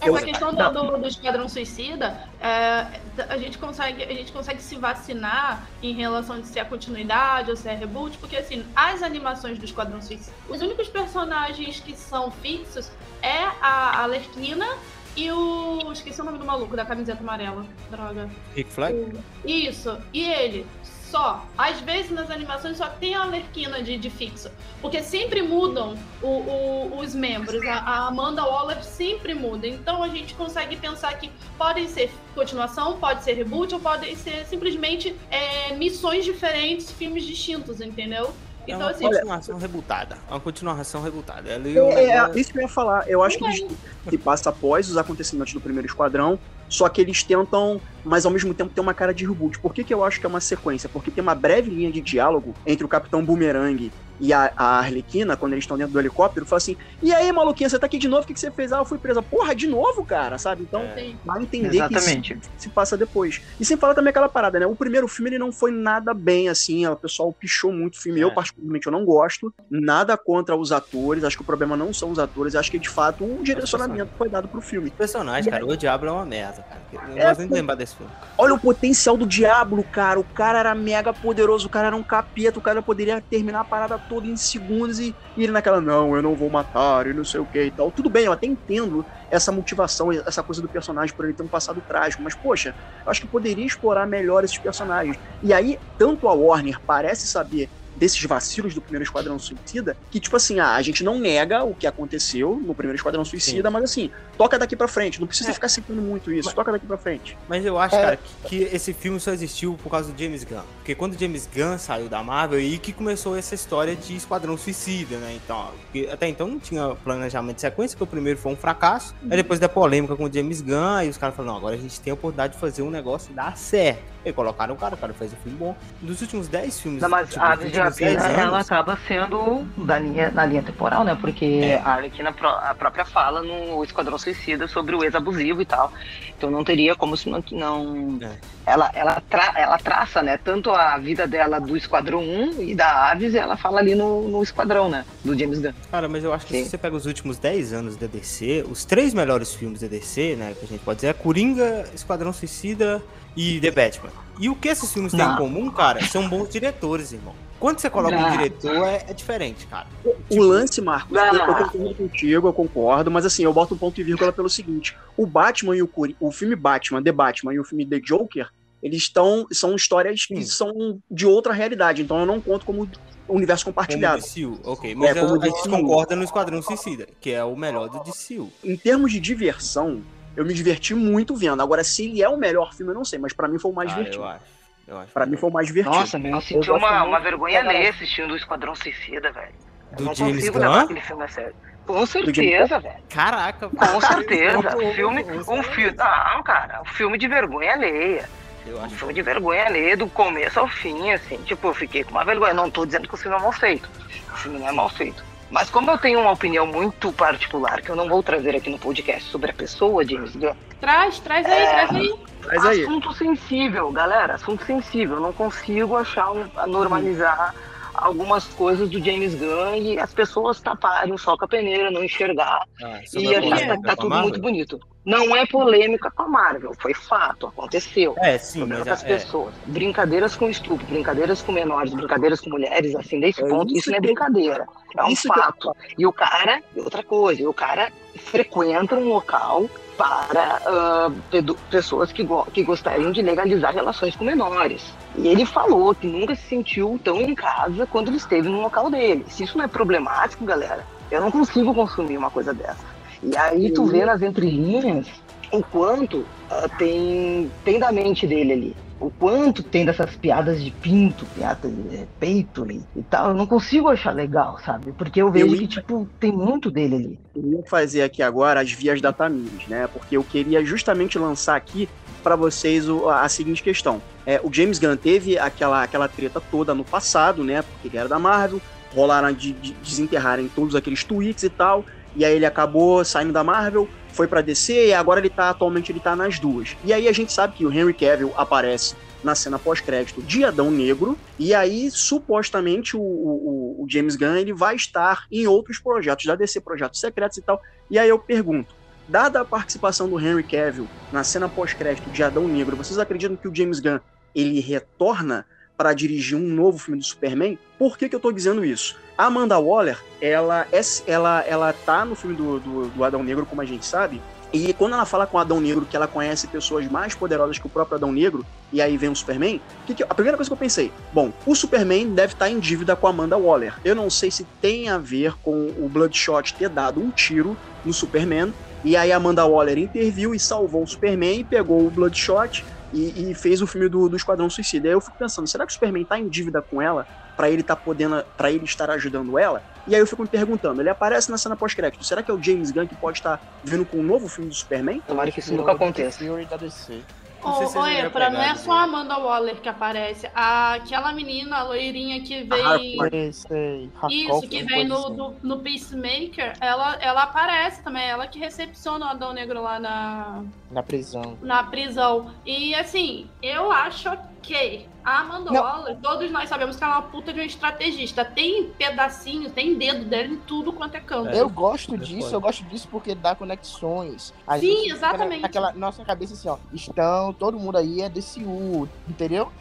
É Essa questão do, do, do Esquadrão Suicida, é, a, gente consegue, a gente consegue se vacinar em relação de se é continuidade ou se é reboot, porque assim, as animações do Esquadrão Suicida, os únicos personagens que são fixos é a Alerquina e o. Esqueci o nome do maluco da camiseta amarela. Droga. Rick Flag? Isso, e ele. Só. Às vezes nas animações só tem a Alerquina de, de fixo. Porque sempre mudam o- o- os membros. A, a Amanda Waller sempre muda. Então a gente consegue pensar que podem ser continuação, pode ser reboot, ou podem ser simplesmente é, missões diferentes, filmes distintos, entendeu? É Então, uma assim, continuação rebutada. É uma continuação rebutada. Ela e o É, isso que eu ia falar. Eu acho que eles se passa após os acontecimentos do primeiro esquadrão, só que eles tentam, mas ao mesmo tempo ter uma cara de reboot. Por que, que eu acho que é uma sequência? Porque tem uma breve linha de diálogo entre o Capitão Boomerang e a, a Arlequina, quando eles estão dentro do helicóptero, fala assim: E aí, maluquinha, você tá aqui de novo? O que, que você fez? Ah, eu fui presa. Porra, de novo, cara, sabe? Então, É. Vai entender que Exatamente. isso se passa depois. E sem falar também aquela parada, né? O primeiro filme ele não foi nada bem assim, o pessoal pichou muito o filme. É. Eu, particularmente, eu não gosto. Nada contra os atores, acho que o problema não são os atores, acho que de fato o direcionamento foi dado pro filme. O personagem, cara, o Diablo é uma merda, cara. Eu não É, gosto nem de lembrar desse filme. Olha o potencial do Diablo, cara. O cara era mega poderoso, o cara era um capeta, o cara poderia terminar a parada toda em segundos e, ele naquela, não, eu não vou matar e não sei o que e tal. Tudo bem, eu até entendo essa motivação, essa coisa do personagem por ele ter um passado trágico, mas poxa, eu acho que poderia explorar melhor esses personagens. E aí, tanto a Warner parece saber desses vacilos do primeiro Esquadrão Suicida, que tipo assim, ah, a gente não nega o que aconteceu no primeiro Esquadrão Suicida, mas assim, toca daqui pra frente, não precisa É. ficar citando muito isso, Mas- toca daqui pra frente. Mas eu acho, É. cara, que, que esse filme só existiu por causa do James Gunn. Porque quando o James Gunn saiu da Marvel, aí que começou essa história de Esquadrão Suicida, né? Então, porque até então não tinha planejamento de sequência, porque o primeiro foi um fracasso. Aí depois da polêmica com o James Gunn, aí os caras falaram, não, agora a gente tem a oportunidade de fazer um negócio dar certo. E colocaram o cara, o cara fez um filme bom. Nos últimos 10 filmes, Não, mas tipo, a de últimos 10 Rapina, ela anos, acaba sendo da linha, na linha temporal, né? Porque É. a Arlequina a própria fala no Esquadrão Suicida sobre o ex-abusivo e tal. Então não teria como se não. não- É. Ela, ela, tra- ela traça, né? Tanto a vida dela do Esquadrão 1 e da Aves, ela fala ali no, no Esquadrão, né? Do James Gunn. Cara, mas eu acho que Sim. se você pega os últimos 10 anos da DC, os três melhores filmes da DC, né, que a gente pode dizer, é Coringa, Esquadrão Suicida e The Batman. E o que esses filmes têm em comum, cara, são bons diretores, irmão. Quando você coloca um Não. diretor, é, é diferente, cara. O lance, Marcos, Não. eu, eu concordo contigo, eu concordo, mas assim, eu boto um ponto e vírgula pelo seguinte: o Batman e o Curi- o filme Batman, The Batman e o filme The Joker, eles estão são histórias que Sim. são de outra realidade, então eu não conto como universo Como compartilhado. DCU, ok. Mas É, como eu- a gente concorda no Esquadrão Suicida, que é o melhor do DCU. Em termos de diversão, eu me diverti muito vendo. Agora, se ele é o melhor filme, eu não sei, mas pra mim foi o mais Ah, divertido. eu acho. Eu acho. Pra mim foi o mais divertido. Nossa, meu, eu senti uma, uma vergonha alheia assistindo o Esquadrão Suicida, velho. Eu Do não James consigo Gunn? levar aquele filme a sério. Com certeza, velho. Caraca, Com certeza. Não, filme, não, um filme. Não, cara, um filme de vergonha alheia. Eu Um acho. filme de vergonha alheia do começo ao fim, assim. Tipo, eu fiquei com uma vergonha. Não tô dizendo que o filme é mal feito. O filme não é mal feito. Mas como eu tenho uma opinião muito particular, que eu não vou trazer aqui no podcast sobre a pessoa James Gunn, Traz, traz aí, traz aí. Mas aí, assunto sensível, galera, assunto sensível. Eu não consigo achar, um, normalizar algumas coisas do James Gunn e as pessoas taparem o sol com a peneira, não enxergar Ah, e a achar polêmica que tá a tudo muito bonito. Não é polêmica com a Marvel, foi fato, aconteceu. É, sim, Problema mas com as é, pessoas. Brincadeiras com estupro, brincadeiras com menores, brincadeiras com mulheres, assim, desse É ponto, isso isso não é brincadeira. É um isso que- fato. E o cara, e outra coisa, e o cara frequenta um local para pedo- pessoas que, go- que gostariam de legalizar relações com menores. E ele falou que nunca se sentiu tão em casa quando ele esteve no local dele. Se isso não é problemático, galera, eu não consigo consumir uma coisa dessa. E aí tu vê nas entrelinhas o quanto ah, tem, tem da mente dele ali. O quanto tem dessas piadas de pinto, piada de peito ali e tal. Eu não consigo achar legal, sabe? Porque eu vejo ia- que, tipo, tem muito dele ali. eu ia fazer aqui agora as vias da Tamires, né? Porque eu queria justamente lançar aqui para vocês o- a seguinte questão. É, o James Gunn teve aquela, aquela treta toda no passado, né? Porque ele era da Marvel, rolaram de, de desenterrarem todos aqueles tweets e tal, e aí ele acabou saindo da Marvel, foi pra DC e agora ele tá atualmente ele tá nas duas. E aí a gente sabe que o Henry Cavill aparece na cena pós-crédito de Adão Negro, e aí supostamente o, o, o, James Gunn ele vai estar em outros projetos da DC, projetos secretos e tal. E aí eu pergunto, dada a participação do Henry Cavill na cena pós-crédito de Adão Negro, vocês acreditam que o James Gunn ele retorna para dirigir um novo filme do Superman? Por que, que eu tô dizendo isso? Amanda Waller, ela, é, ela, ela tá no filme do, do, do Adão Negro, como a gente sabe, e quando ela fala com o Adão Negro que ela conhece pessoas mais poderosas que o próprio Adão Negro, e aí vem o Superman, que que, a primeira coisa que eu pensei, bom, o Superman deve estar em dívida com a Amanda Waller. Eu não sei se tem a ver com o Bloodshot ter dado um tiro no Superman, e aí a Amanda Waller interviu e salvou o Superman e pegou o Bloodshot e, e fez o filme do, do Esquadrão Suicida. Aí eu fico pensando, será que o Superman tá em dívida com ela para ele tá podendo, para ele estar ajudando ela? E aí eu fico me perguntando, ele aparece na cena pós-crédito, será que é o James Gunn que pode estar vindo com um novo filme do Superman? Tomara que isso nunca aconteça. Ô, oi, pra não é só a Amanda Waller que aparece. aquela menina, a loirinha que vem. Isso, que vem no, do, no Peacemaker, ela, ela aparece também. Ela que recepciona o Adão Negro lá na. Na prisão. Na prisão. E assim, eu acho ok. A Amanda não. Waller, todos nós sabemos que ela é uma puta de uma estrategista. Tem pedacinho, tem dedo dela em tudo quanto é canto. eu gosto disso, eu gosto disso porque dá conexões. A Sim, exatamente. Aquela nossa cabeça assim, ó, estão, todo mundo aí é DCU, entendeu?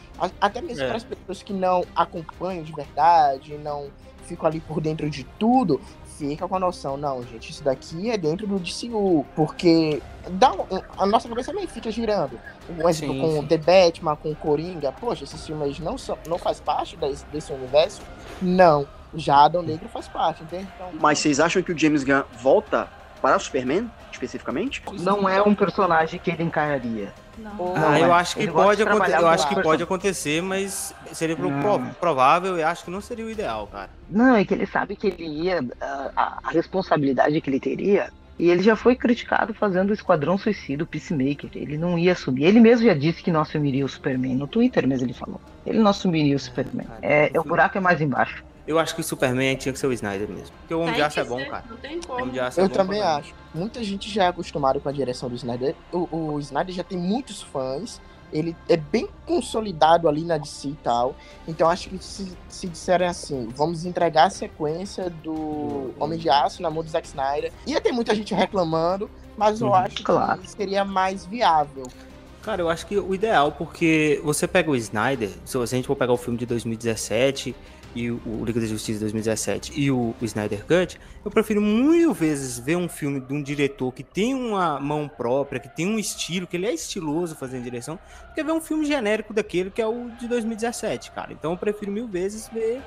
Até mesmo é. para as pessoas que não acompanham de verdade, não ficam ali por dentro de tudo, fica com a noção, não, gente, isso daqui é dentro do DCU, porque dá um, a nossa cabeça também fica girando. Um exemplo sim, com sim. The Batman, com Coringa, poxa, esses filmes não são, não faz parte desse, desse universo? Não. Já Adão Negro faz parte, entende? Então, Mas vocês acham que o James Gunn volta para o Superman, especificamente? Não é um personagem que ele encararia. Não. Ah, eu acho que pode acontecer, eu acho que pode acontecer, mas seria não. provável e acho que não seria o ideal, cara. Não, é que ele sabe que ele ia a, a responsabilidade que ele teria e ele já foi criticado fazendo o Esquadrão Suicida, o Peacemaker. Ele não ia assumir. Ele mesmo já disse que não assumiria o Superman. No Twitter mesmo ele falou. Ele não assumiria o Superman. É, é o buraco é mais embaixo. Eu acho que o Superman tinha que ser o Snyder mesmo. Porque o Homem de Aço é bom, cara. Não tem como. eu é também acho. Muita gente já é acostumado com a direção do Snyder. O, o Snyder já tem muitos fãs. Ele é bem consolidado ali na DC e tal. Então acho que se, se disserem assim, vamos entregar a sequência do Homem de Aço na mão do Zack Snyder. Ia ter muita gente reclamando, mas eu uhum, acho claro. que seria mais viável. Cara, eu acho que o ideal, porque você pega o Snyder, se a gente for pegar o filme de 2017 e o, Liga da Justiça de 2017 e o, o Snyder Cut, eu prefiro mil vezes ver um filme de um diretor que tem uma mão própria, que tem um estilo, que ele é estiloso fazendo direção, do que ver um filme genérico daquele que é o de 2017, cara. Então eu prefiro mil vezes ver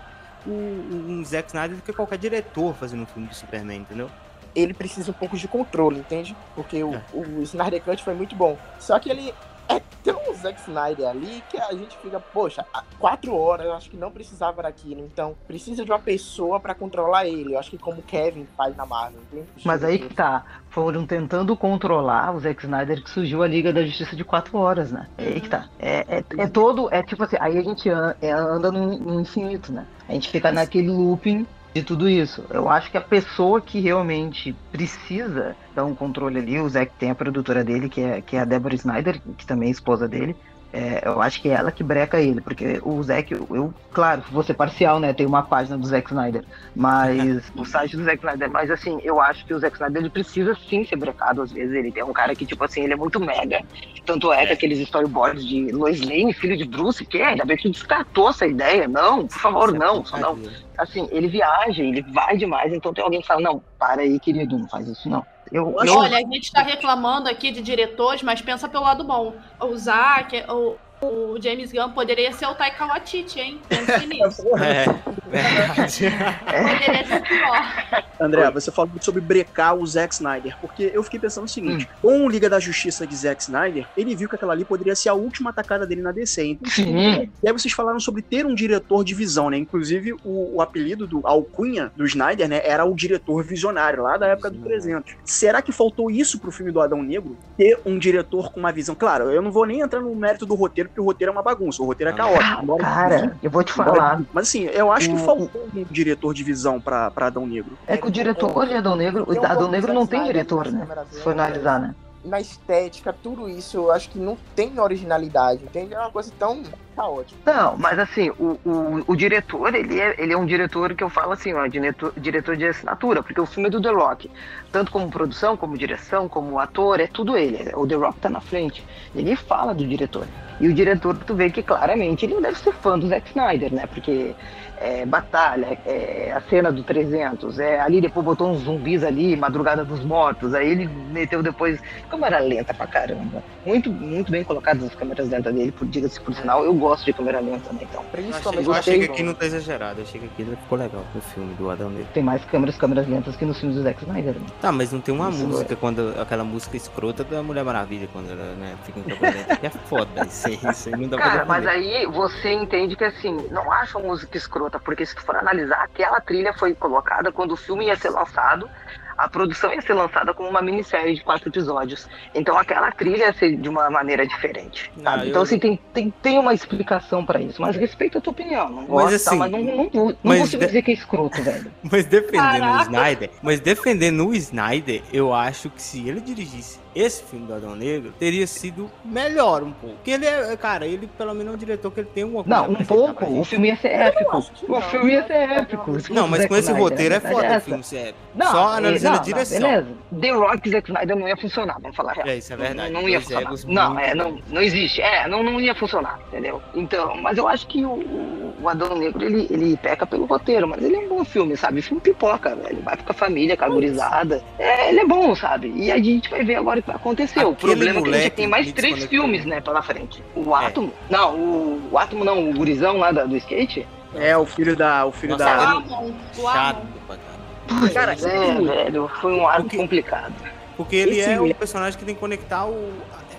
o, um Zack Snyder do que qualquer diretor fazendo um filme de Superman, entendeu? Ele precisa um pouco de controle, entende? Porque o, é. o Snyder Cut foi muito bom. Só que ele é tão Zack Snyder ali que a gente fica, poxa, quatro horas eu acho que não precisava daquilo. Então, precisa de uma pessoa para controlar ele. Eu acho que como Kevin faz na Marvel. Mas aí que tá. Foram tentando controlar o Zack Snyder que surgiu a Liga da Justiça de quatro horas, né? É aí que tá. É, é, é todo. É tipo assim, aí a gente anda, é, anda no, no infinito, né? A gente fica naquele looping de tudo isso. Eu acho que a pessoa que realmente precisa dar um controle ali, o Zack tem a produtora dele, que é, que é a Deborah Snyder, que também é esposa dele, é, eu acho que é ela que breca ele, porque o Zack, eu, claro, vou ser parcial, né? Tem uma página do Zack Snyder, mas o site do Zack Snyder, mas assim, eu acho que o Zack Snyder ele precisa sim ser brecado às vezes. Ele tem um cara que, tipo assim, ele é muito mega. Tanto é que aqueles storyboards de Lois Lane, filho de Bruce, que é, ainda bem que descartou essa ideia. Não, por favor, não, só não. Assim, ele viaja, ele vai demais, então tem alguém que fala, não, para aí, querido, não faz isso não. Eu, eu... Olha, a gente está reclamando aqui de diretores, mas pensa pelo lado bom. O Zack, o, o James Gunn poderia ser o Taika Waititi, hein? Pense nisso. É, verdade. poderia ser pior. André, você falou sobre brecar o Zack Snyder, porque eu fiquei pensando o seguinte: hum. com o Liga da Justiça de Zack Snyder, ele viu que aquela ali poderia ser a última atacada dele na DC. Então, Sim. E aí vocês falaram sobre ter um diretor de visão, né? Inclusive, o, o apelido do alcunha do Snyder, né, era o diretor visionário, lá da época do 300. Será que faltou isso pro filme do Adão Negro? Ter um diretor com uma visão? Claro, eu não vou nem entrar no mérito do roteiro, porque o roteiro é uma bagunça, o roteiro é caótico. Embora, cara, eu vou te falar. Mas assim, eu acho que faltou um diretor de visão pra, pra Adão Negro. É que o diretor de Adão Negro, o Adão Negro não tem diretor, né? Se for analisar, né? na estética, tudo isso, eu acho que não tem originalidade, entende? É uma coisa tão caótica. Não, mas assim, o, o, o diretor, ele é, ele é um diretor que eu falo assim, ó, diretor, diretor de assinatura, porque o filme é do The Rock. Tanto como produção, como direção, como ator, é tudo ele. O The Rock tá na frente. Ele fala do diretor. E o diretor, tu vê que claramente ele não deve ser fã do Zack Snyder, né? Porque é, batalha, é, a cena do 300, é, ali depois botou uns zumbis ali, Madrugada dos Mortos, aí ele meteu depois câmera lenta pra caramba. Muito, muito bem colocadas as câmeras lentas dele, por diga-se por sinal, eu gosto de câmera lenta, né, então. Principalmente Eu achei que aqui não tá exagerado, eu achei que aqui ficou legal no filme do Adão Negro. Tem mais câmeras, câmeras lentas que nos filmes do Zack Snyder. Né? Tá, mas não tem uma Isso, música quando aquela música escrota da Mulher Maravilha quando ela né, fica em câmera lenta, que é foda, isso aí, isso aí não dá pra Cara, mas defender. aí você entende que assim, não acho a música escrota, porque se tu for analisar, aquela trilha foi colocada quando o filme ia ser lançado, a produção ia ser lançada como uma minissérie de quatro episódios. Então aquela trilha ia ser de uma maneira diferente. Não, eu- Então assim, tem, tem, tem uma explicação pra isso. Mas respeito a tua opinião. Não gosto, assim, tá? mas não, não, não, não mas consigo de- dizer que é escroto, velho. Mas defendendo o Caraca. Snyder, mas defendendo o Snyder, eu acho que se ele dirigisse esse filme do Adão Negro, teria sido melhor um pouco. Porque ele é, cara, ele pelo menos é um diretor que ele tem uma coisa Não, um pouco. O filme ia ser épico. O não. filme ia ser épico. Não, mas com esse roteiro é Snyder, foda o filme ser épico. Não, Só analisando não, a direção. Beleza. The Rock e Zack Snyder não ia funcionar, vamos falar real. É, isso é verdade. Não, não ia funcionar. Não, é, não, não existe. É, não, não ia funcionar, entendeu? Então, mas eu acho que o, o- o Adão Negro, ele, ele peca pelo roteiro, mas ele é um bom filme, sabe? Filme pipoca, velho. Vai com a família, com a gurizada. É, ele é bom, sabe? E a gente vai ver agora o que vai acontecer. o Aquele problema é que a gente tem mais me três filmes, né, pela frente. O É. Átomo. Não, o, o Átomo não, o gurizão lá da- do skate. É, o filho da. O filho Nossa, da. O ele- Amon, o Chato caralho. Cara, É, velho, foi um arco complicado. Porque ele Esse é o personagem que tem que conectar o.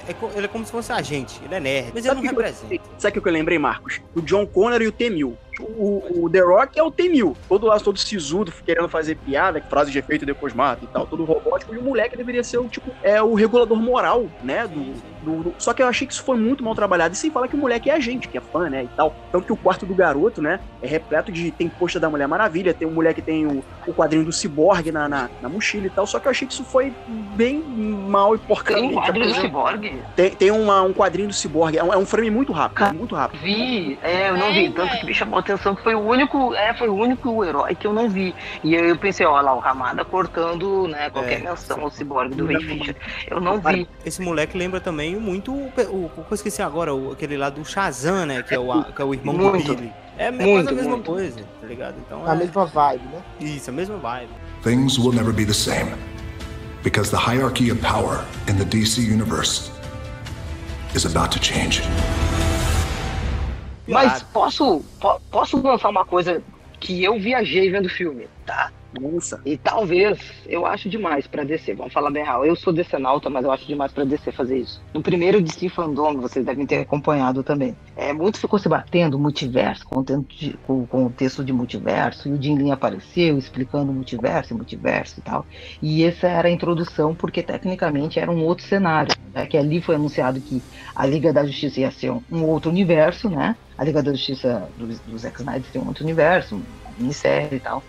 é ele é como se fosse a gente. Ele é nerd, mas ele não que eu- representa. Sabe o que eu lembrei, Marcos? O John Connor e o T-1000. O, o The Rock é o T-1000. Todo lá, todo sisudo, querendo fazer piada, frase de efeito depois mata e tal, todo robótico. E o moleque deveria ser o, tipo, é o regulador moral, né? Do, do- do- Só que eu achei que isso foi muito mal trabalhado. E sem falar que o moleque é a gente, que é fã, né? E tal. Tanto que o quarto do garoto, né? É repleto de. Tem posta da Mulher Maravilha, tem um moleque que tem o, o quadrinho do ciborgue na, na, na mochila e tal. Só que eu achei que isso foi bem mal e Tem porcamente. um quadro do. Cyborg? Tem, tem uma- um quadrinho do ciborgue. É um, é um frame muito rápido, muito rápido. Vi, é, eu não Tem, vi. Tanto que me chamou a atenção que foi o único, é, foi o único herói que eu não vi. E aí eu pensei, ó lá, o Ramada cortando, né, qualquer É. menção ao Cyborg do Ray Fisher. Eu não vi. Esse moleque lembra também muito o. o, o eu esqueci agora, o, aquele lá do Shazam, né? Que é o, que é o irmão Muito. do Billy. É, é Muito, quase a mesma muito. coisa, tá ligado? Então A é. mesma vibe, né? Isso, a mesma vibe. Things will never be the same. Because the hierarchy of power in the DC universe is about to change. Mas posso, po- posso lançar uma coisa que eu viajei vendo o filme, tá? Nossa. E talvez eu acho demais pra DC, vamos falar bem real. Eu sou decenalta, mas eu acho demais pra DC fazer isso. No primeiro DC Fandom, vocês devem ter acompanhado também. É, muito ficou se batendo multiverso, de- com o contexto de multiverso, e o Jim Lee apareceu explicando multiverso e multiverso e tal. E essa era a introdução, porque tecnicamente era um outro cenário. Né? Que ali foi anunciado que a Liga da Justiça ia ser um, outro universo, né? A Liga da Justiça do, do Zack Snyder tem um outro universo, minissérie e tal.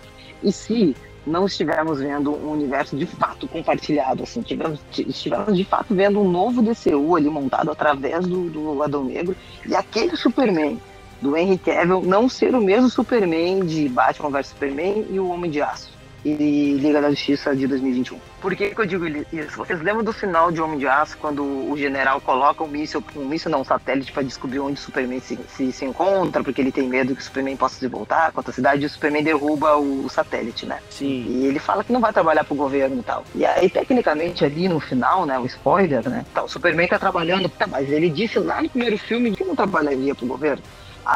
E se não estivermos vendo um universo de fato compartilhado, assim, tivemos, t- estivermos de fato vendo um novo DCU ali montado através do, do Adão Negro, e aquele Superman do Henry Cavill não ser o mesmo Superman de Batman vs Superman e o Homem de Aço e Liga da Justiça de 2021. Por que, que eu digo isso? Vocês lembram do final de Homem de Aço, quando o general coloca um míssil, um míssil não, um satélite para descobrir onde o Superman se, se, se encontra, porque ele tem medo que o Superman possa se voltar contra a cidade e o Superman derruba o, o satélite, né? Sim. E ele fala que não vai trabalhar pro governo e tal. E aí, tecnicamente, ali no final, né, o spoiler, né? Tá, o Superman tá trabalhando, tá, mas ele disse lá no primeiro filme que não trabalharia pro governo.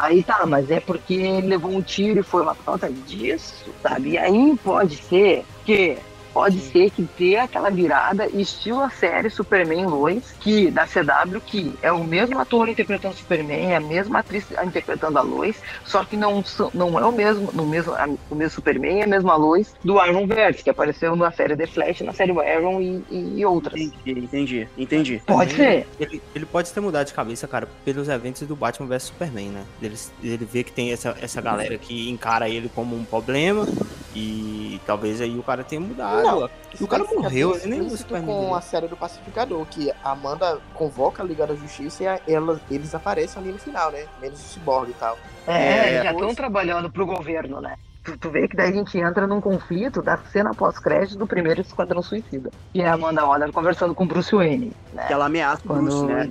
Aí tá, mas é porque ele levou um tiro e foi uma falta disso, sabe? E aí pode ser que pode ser que dê aquela virada estilo a série Superman Lois, que da CW, que é o mesmo ator interpretando Superman, é a mesma atriz interpretando a Lois, só que não, não é o mesmo, no mesmo, o mesmo Superman, é a mesma Lois do Arrowverse, que apareceu na série The Flash, na série Arrow e, e outras. Entendi, entendi, entendi. Pode Também, ser. Ele, ele pode ter mudado de cabeça, cara, pelos eventos do Batman vs Superman, né? Ele, ele vê que tem essa, essa galera que encara ele como um problema E talvez aí o cara tenha mudado. Não, e o cara Isso morreu, ele nem Superman com direito. a série do Pacificador, que a Amanda convoca a Liga da Justiça e a- ela- eles aparecem ali no final, né? Menos o Cyborg e tal. É, É, já estão trabalhando pro governo, né? Tu, tu vê que daí a gente entra num conflito da cena pós-crédito do primeiro Esquadrão Suicida. E é a Amanda Waller conversando com o Bruce Wayne, né? Que ela ameaça o Quando- Bruce, né?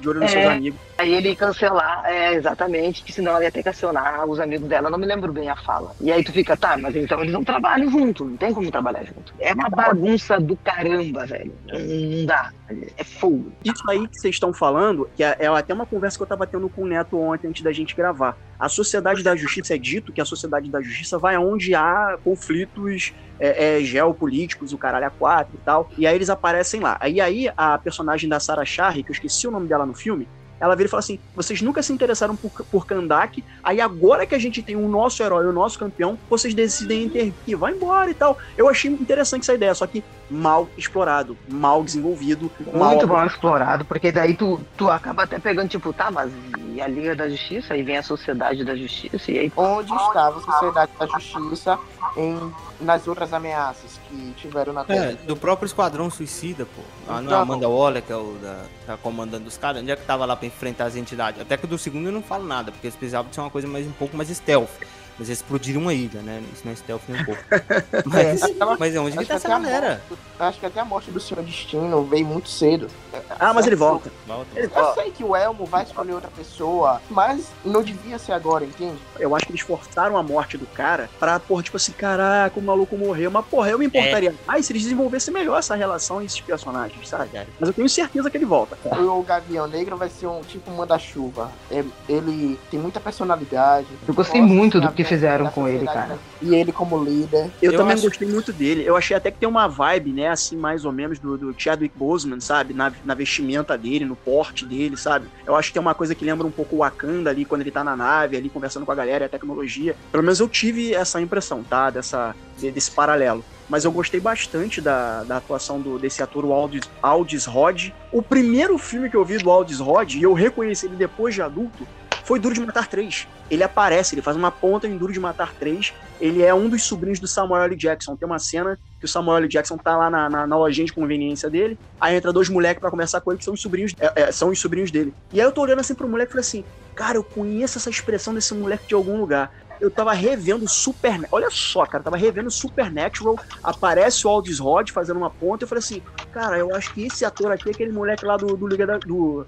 De olho nos É. seus amigos. Aí ele cancelar, é, exatamente, que senão ela ia ter que acionar os amigos dela, não me lembro bem a fala. E aí tu fica, tá, mas então eles não trabalham junto, não tem como trabalhar junto. É uma bagunça do caramba, velho. Não, não dá. É fogo. Isso aí que vocês estão falando, que é, é até uma conversa que eu tava tendo com o Neto ontem antes da gente gravar. A Sociedade da Justiça é dito que a Sociedade da Justiça vai aonde há conflitos é, é, geopolíticos, o caralho a quatro e tal. E aí eles aparecem lá. E aí a personagem da Sarah Shari, que eu esqueci o nome dela no filme, ela vira e fala assim: vocês nunca se interessaram por, por Kandak, aí agora que a gente tem o nosso herói, o nosso campeão, vocês decidem intervir, vai embora e tal. Eu achei interessante essa ideia, só que mal explorado, mal desenvolvido. mal Muito mal explorado, porque daí tu, tu acaba até pegando, tipo, tá, mas e a Liga da Justiça? Aí vem a Sociedade da Justiça, e aí Onde estava a Sociedade da Justiça em, nas outras ameaças que tiveram na É, Terra? do próprio Esquadrão Suicida, pô. Ah, não é a Então. Amanda Waller, que é o da tá comandando os caras. Onde é que tava lá pra enfrentar as entidades? Até que do segundo eu não falo nada, porque eles precisavam de ser uma coisa mais um pouco mais stealth. Mas eles explodiram uma ilha, né? Isso não é stealth nem um pouco. Mas, Aquela- mas é onde que acho tá que essa galera? Acho que até a morte do Senhor Destino veio muito cedo. Ah, mas ele volta. Volta. Eu sei que o Elmo vai escolher outra pessoa, mas não devia ser agora, entende? Eu acho que eles forçaram a morte do cara pra, porra, tipo assim, caraca, o maluco morreu. Mas, porra, eu me importaria mais se eles desenvolvessem melhor essa relação e esses personagens, sabe? Mas eu tenho certeza que ele volta. O Gavião Negro vai ser um tipo manda-chuva. É- Ele tem muita personalidade. Eu gostei muito do a que fizeram com ele, cara. E ele como líder. Eu, Eu também acho- gostei muito dele. Eu achei até que tem uma vibe, né, assim, mais ou menos do, do Chadwick Boseman, sabe? Na, na vestimenta dele, no porte dele, sabe? Eu acho que tem uma coisa que lembra um pouco o Wakanda ali, quando ele tá na nave, ali conversando com a galera e a tecnologia. Pelo menos eu tive essa impressão, tá? Dessa, de- desse paralelo. Mas eu gostei bastante da, da atuação do, desse ator, o Aldis, Aldis Rod. O primeiro filme que eu vi do Aldis Rod, e eu reconheci ele depois de adulto, foi Duro de Matar 3. Ele aparece, ele faz uma ponta em Duro de Matar 3. Ele é um dos sobrinhos do Samuel L. Jackson. Tem uma cena que o Samuel L. Jackson tá lá na, na, na lojinha de conveniência dele. Aí entra dois moleques pra conversar com ele, que são os sobrinhos, é, é, são os sobrinhos dele. E aí eu tô olhando assim pro moleque e falei assim: Cara, eu conheço essa expressão desse moleque de algum lugar. Eu tava revendo Super. Olha só, cara, tava revendo Supernatural. Aparece o Aldis Rod fazendo uma ponta. Eu falei assim: Cara, eu acho que esse ator aqui é aquele moleque lá do, do Liga da. Do,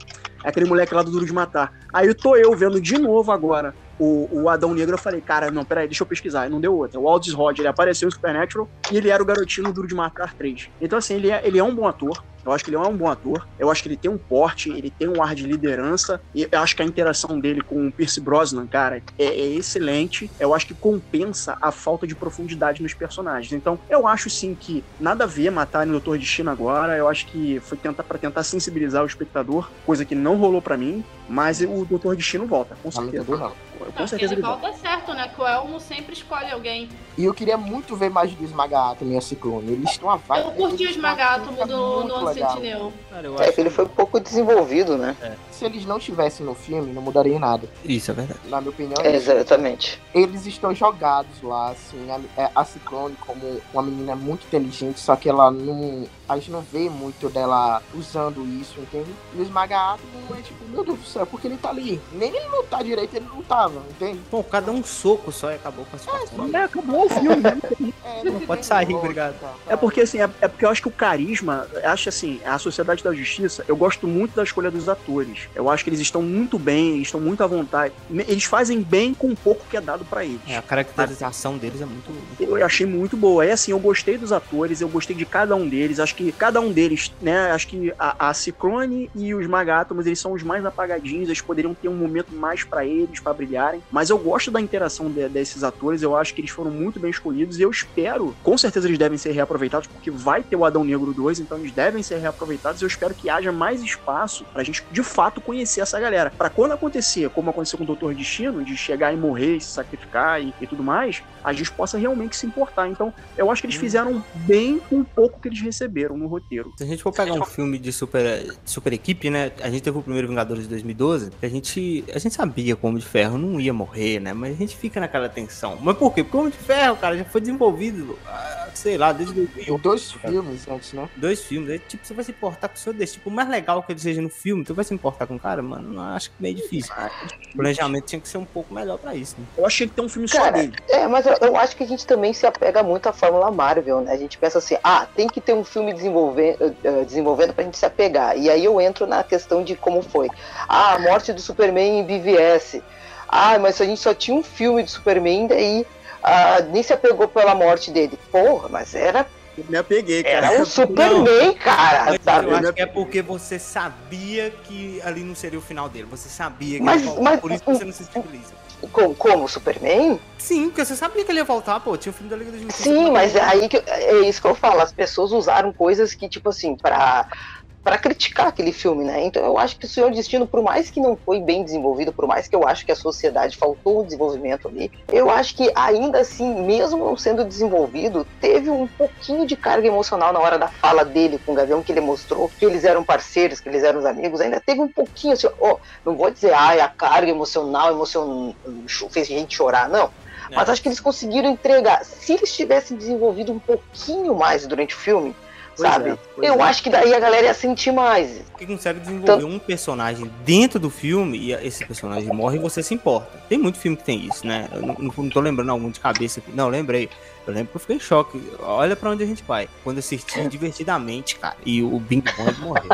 aquele moleque lá do Duro de Matar. Aí tô eu vendo de novo agora o, o Adão Negro. Eu falei: Cara, não, peraí, deixa eu pesquisar. E não deu outra. O Aldis Rod, ele apareceu em Supernatural e ele era o garotinho Duro de Matar 3. Então, assim, ele é, ele é um bom ator. Eu acho que ele é um bom ator. Eu acho que ele tem um porte, ele tem um ar de liderança. E eu acho que a interação dele com o Pierce Brosnan, cara, é, é excelente. Eu acho que compensa a falta de profundidade nos personagens. Então, eu acho sim que nada a ver matar no Doutor Destino agora. Eu acho que foi tentar para tentar sensibilizar o espectador, coisa que não rolou para mim. Mas o Doutor Destino volta, com Não, não certeza. entendeu, não. Com Não, certeza ele ele volta. volta certo, né? Que o Elmo sempre escolhe alguém. E eu queria muito ver mais do Esmaga-Átomo e a Ciclone. Eles estão a vibe. Eu curti o Esmagátomo do, do Sentinel. Cara, eu É acho... que ele foi pouco desenvolvido, né? Se eles não estivessem no filme, não mudaria nada. Isso é verdade. Na minha opinião, é exatamente. eles estão jogados lá, assim. A, é, a Ciclone, como uma menina muito inteligente, só que ela não. A gente não vê muito dela usando isso, entende? E o Esmaga-Átomo é tipo, meu Deus do céu, porque ele tá ali. Nem ele lutar direito, ele lutava, entende? Pô, cada um soco só e acabou com a situação. É, acabou o filme, né? É, Não pode sair, lógica, obrigado. tá? É porque assim, é, é porque eu acho que o carisma, acho assim, a Sociedade da Justiça, eu gosto muito da escolha dos atores. Eu acho que eles estão muito bem, eles estão muito à vontade. Eles fazem bem com o pouco que é dado pra eles. É, a caracterização deles é muito. Eu achei muito boa. É assim, eu gostei dos atores, eu gostei de cada um deles. Acho que cada um deles, né? Acho que a, a Ciclone e os Magátomos, eles são os mais apagadinhos. Eles poderiam ter um momento mais pra eles, pra brilharem. Mas eu gosto da interação de- desses atores. Eu acho que eles foram muito bem escolhidos. E eu espero, com certeza eles devem ser reaproveitados, porque vai ter o Adão Negro 2, então eles devem ser reaproveitados. Eu espero que haja mais espaço pra gente, de fato, conhecer essa galera. Pra quando acontecer, como aconteceu com o Doutor Destino, de chegar e morrer, se sacrificar e, e tudo mais, a gente possa realmente se importar. Então, eu acho que eles fizeram bem com o pouco que eles receberam no roteiro. Se a gente for pegar um filme de super, super equipe, né? A gente teve o primeiro Vingadores de 2012, a gente, a gente sabia que o Homem de Ferro não ia morrer, né? Mas a gente fica naquela tensão. Mas por quê? Porque o Homem de Ferro, cara, já foi desenvolvido, sei lá, desde 2000. Dois filmes antes, né? Dois filmes. Aí, tipo, você vai se importar com o seu desse. Tipo, o mais legal que ele seja no filme, tu vai se importar com o cara, mano? Não acho que meio difícil. O planejamento tinha que ser um pouco melhor pra isso, né? Eu achei que tem um filme só Cara, dele. é, mas eu, eu acho que a gente também se apega muito à Fórmula Marvel, né? A gente pensa assim, ah, tem que ter um filme desenvolvendo, desenvolvendo pra gente se apegar. E aí eu entro na questão de como foi. Ah, a morte do Superman em BVS. Ah, mas a gente só tinha um filme de Superman, daí ah, nem se apegou pela morte dele. Porra, mas era, Eu me apeguei, cara. era o Superman, cara, Mas sabe? eu acho que é porque você sabia que ali não seria o final dele. Você sabia que Mas- ele ia voltar, mas- por isso que você não se sensibiliza. Como, como Superman? Sim, porque você sabia que ele ia voltar, pô. Tinha o filme da Liga da Justiça. Sim, mas é aí que é isso que eu falo. As pessoas usaram coisas que, tipo assim, pra, pra criticar aquele filme, né? Então eu acho que o Senhor Destino, por mais que não foi bem desenvolvido, por mais que eu acho que a sociedade faltou um desenvolvimento ali, eu acho que ainda assim, mesmo não sendo desenvolvido, teve um pouquinho de carga emocional na hora da fala dele com o Gavião, que ele mostrou que eles eram parceiros, que eles eram amigos, ainda teve um pouquinho assim, ó, não vou dizer, ai, a carga emocional, emocion... fez a gente chorar, não. Mas acho que eles conseguiram entregar. Se eles tivessem desenvolvido um pouquinho mais durante o filme, Pois sabe? é, eu é. acho que daí a galera ia sentir mais. Porque consegue desenvolver um personagem dentro do filme e esse personagem morre e você se importa. Tem muito filme que tem isso, né? Eu não, não- tô lembrando algum de cabeça aqui. Não, lembrei. Eu lembro que eu fiquei em choque. Olha pra onde a gente vai. Quando eu assisti divertidamente, cara. E o Bing Bong morreu.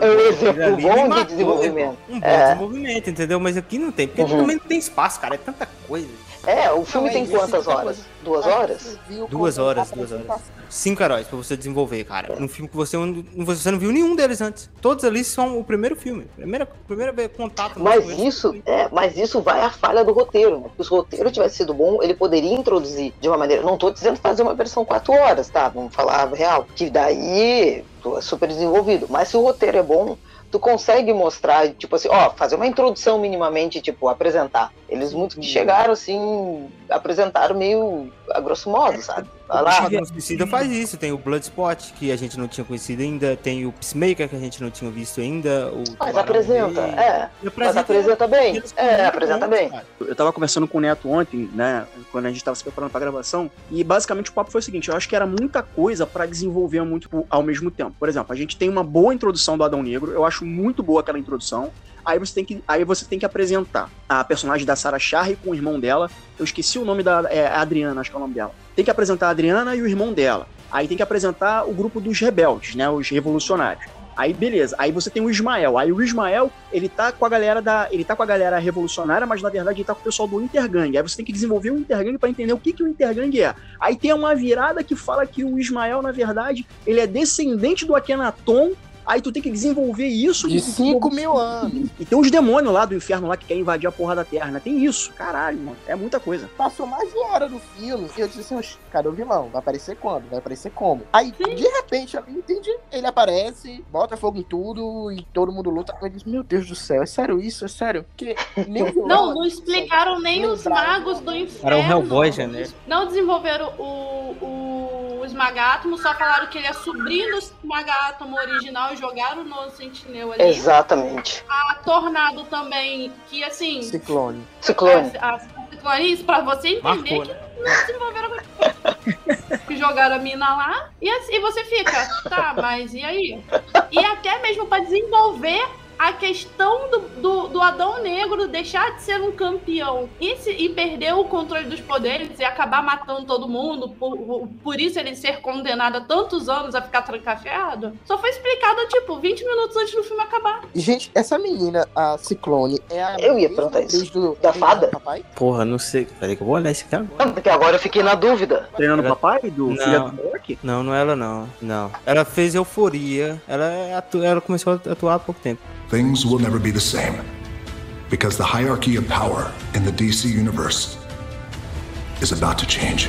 É um exemplo Aquilo ali me bom de desenvolvimento. Um bom É. desenvolvimento, entendeu? Mas aqui não tem. Porque Uhum. também não tem espaço, cara. É tanta coisa. É, o filme Não, é tem quantas muita horas? coisa. Duas horas? Duas horas, duas horas. Cinco heróis pra você desenvolver, cara. Num filme que você, não- você não viu nenhum deles antes. Todos ali são o primeiro filme. Primeira, primeira vez contato. Mas isso, é, mas isso vai à falha do roteiro, né? Se o roteiro tivesse sido bom, ele poderia introduzir de uma maneira. Não tô dizendo fazer uma versão quatro horas, tá? Vamos falar real. Que daí é super desenvolvido. Mas se o roteiro é bom, tu consegue mostrar, tipo assim, ó, fazer uma introdução minimamente, tipo, apresentar. Eles muito que chegaram assim, apresentaram meio a grosso modo, sabe? Vai O lá, Esquadrão Suicida faz isso. Tem o Bloodspot, que a gente não tinha conhecido ainda. Tem o Peacemaker, que a gente não tinha visto ainda. O mas apresenta, Rei. é. E Mas apresenta bem. É, apresenta bem. cara. Eu tava conversando com o Neto ontem, né? Quando a gente tava se preparando pra gravação. E basicamente o papo foi o seguinte: eu acho que era muita coisa pra desenvolver muito ao mesmo tempo. Por exemplo, a gente tem uma boa introdução do Adão Negro. Eu acho muito boa aquela introdução. Aí você tem que, aí você tem que apresentar a personagem da Sarah Charry com o irmão dela. Eu esqueci o nome da. É Adriana, acho que é o nome dela. Tem que apresentar a Adriana e o irmão dela. Aí tem que apresentar o grupo dos rebeldes, né? Os revolucionários. Aí beleza, aí você tem o Ismael. Aí o Ismael, ele tá com a galera da, ele tá com a galera revolucionária, mas na verdade ele tá com o pessoal do Intergang. Aí você tem que desenvolver o Intergang pra entender o que que o Intergang é. Aí tem uma virada que fala que o Ismael, na verdade, ele é descendente do Akhenaton. Aí tu tem que desenvolver isso. De tu- 5 mil anos. E tem os demônios lá do inferno lá que querem invadir a porra da terra, né? Tem isso. Caralho, mano. É muita coisa. Passou mais de uma hora do filme. E eu disse assim, "Oxe, cadê o vilão? Vai aparecer quando? Vai aparecer como? Aí, de repente, eu entendi. Ele aparece, bota fogo em tudo e todo mundo luta. Eu disse, meu Deus do céu, é sério isso? É sério? Porque nem o vilão... Não, não explicaram nem os magos do inferno. Era o Hellboy, já, né? Não desenvolveram o, o Esmagátomo, só falaram que ele é sobrinho do Esmagátomo original jogaram no Sentinel ali. Exatamente. A Tornado também, que assim. Ciclone. Ciclone. A, a Ciclone, isso pra você entender Marcou, que né? não desenvolveram que jogaram a mina lá e, assim, e você fica, tá, mas e aí? E até mesmo pra desenvolver a questão do, do, do Adão Negro deixar de ser um campeão e, se, e perder o controle dos poderes e acabar matando todo mundo, por, por isso ele ser condenado a tantos anos a ficar trancafiado, só foi explicado, tipo, 20 minutos antes do filme acabar. Gente, essa menina, a Ciclone, é a Eu ia perguntar isso. do, Da do fada? Papai? Porra, não sei. Peraí que eu vou olhar esse aqui agora. Porque agora eu fiquei na dúvida. Treinando o Ela- papai do Não. filho do Rock? Não, não é ela não. Não. Ela fez euforia. Ela, é atu- ela começou a atuar há pouco tempo. Things will never be the same. Because the hierarchy of power in the DC universe is about to change.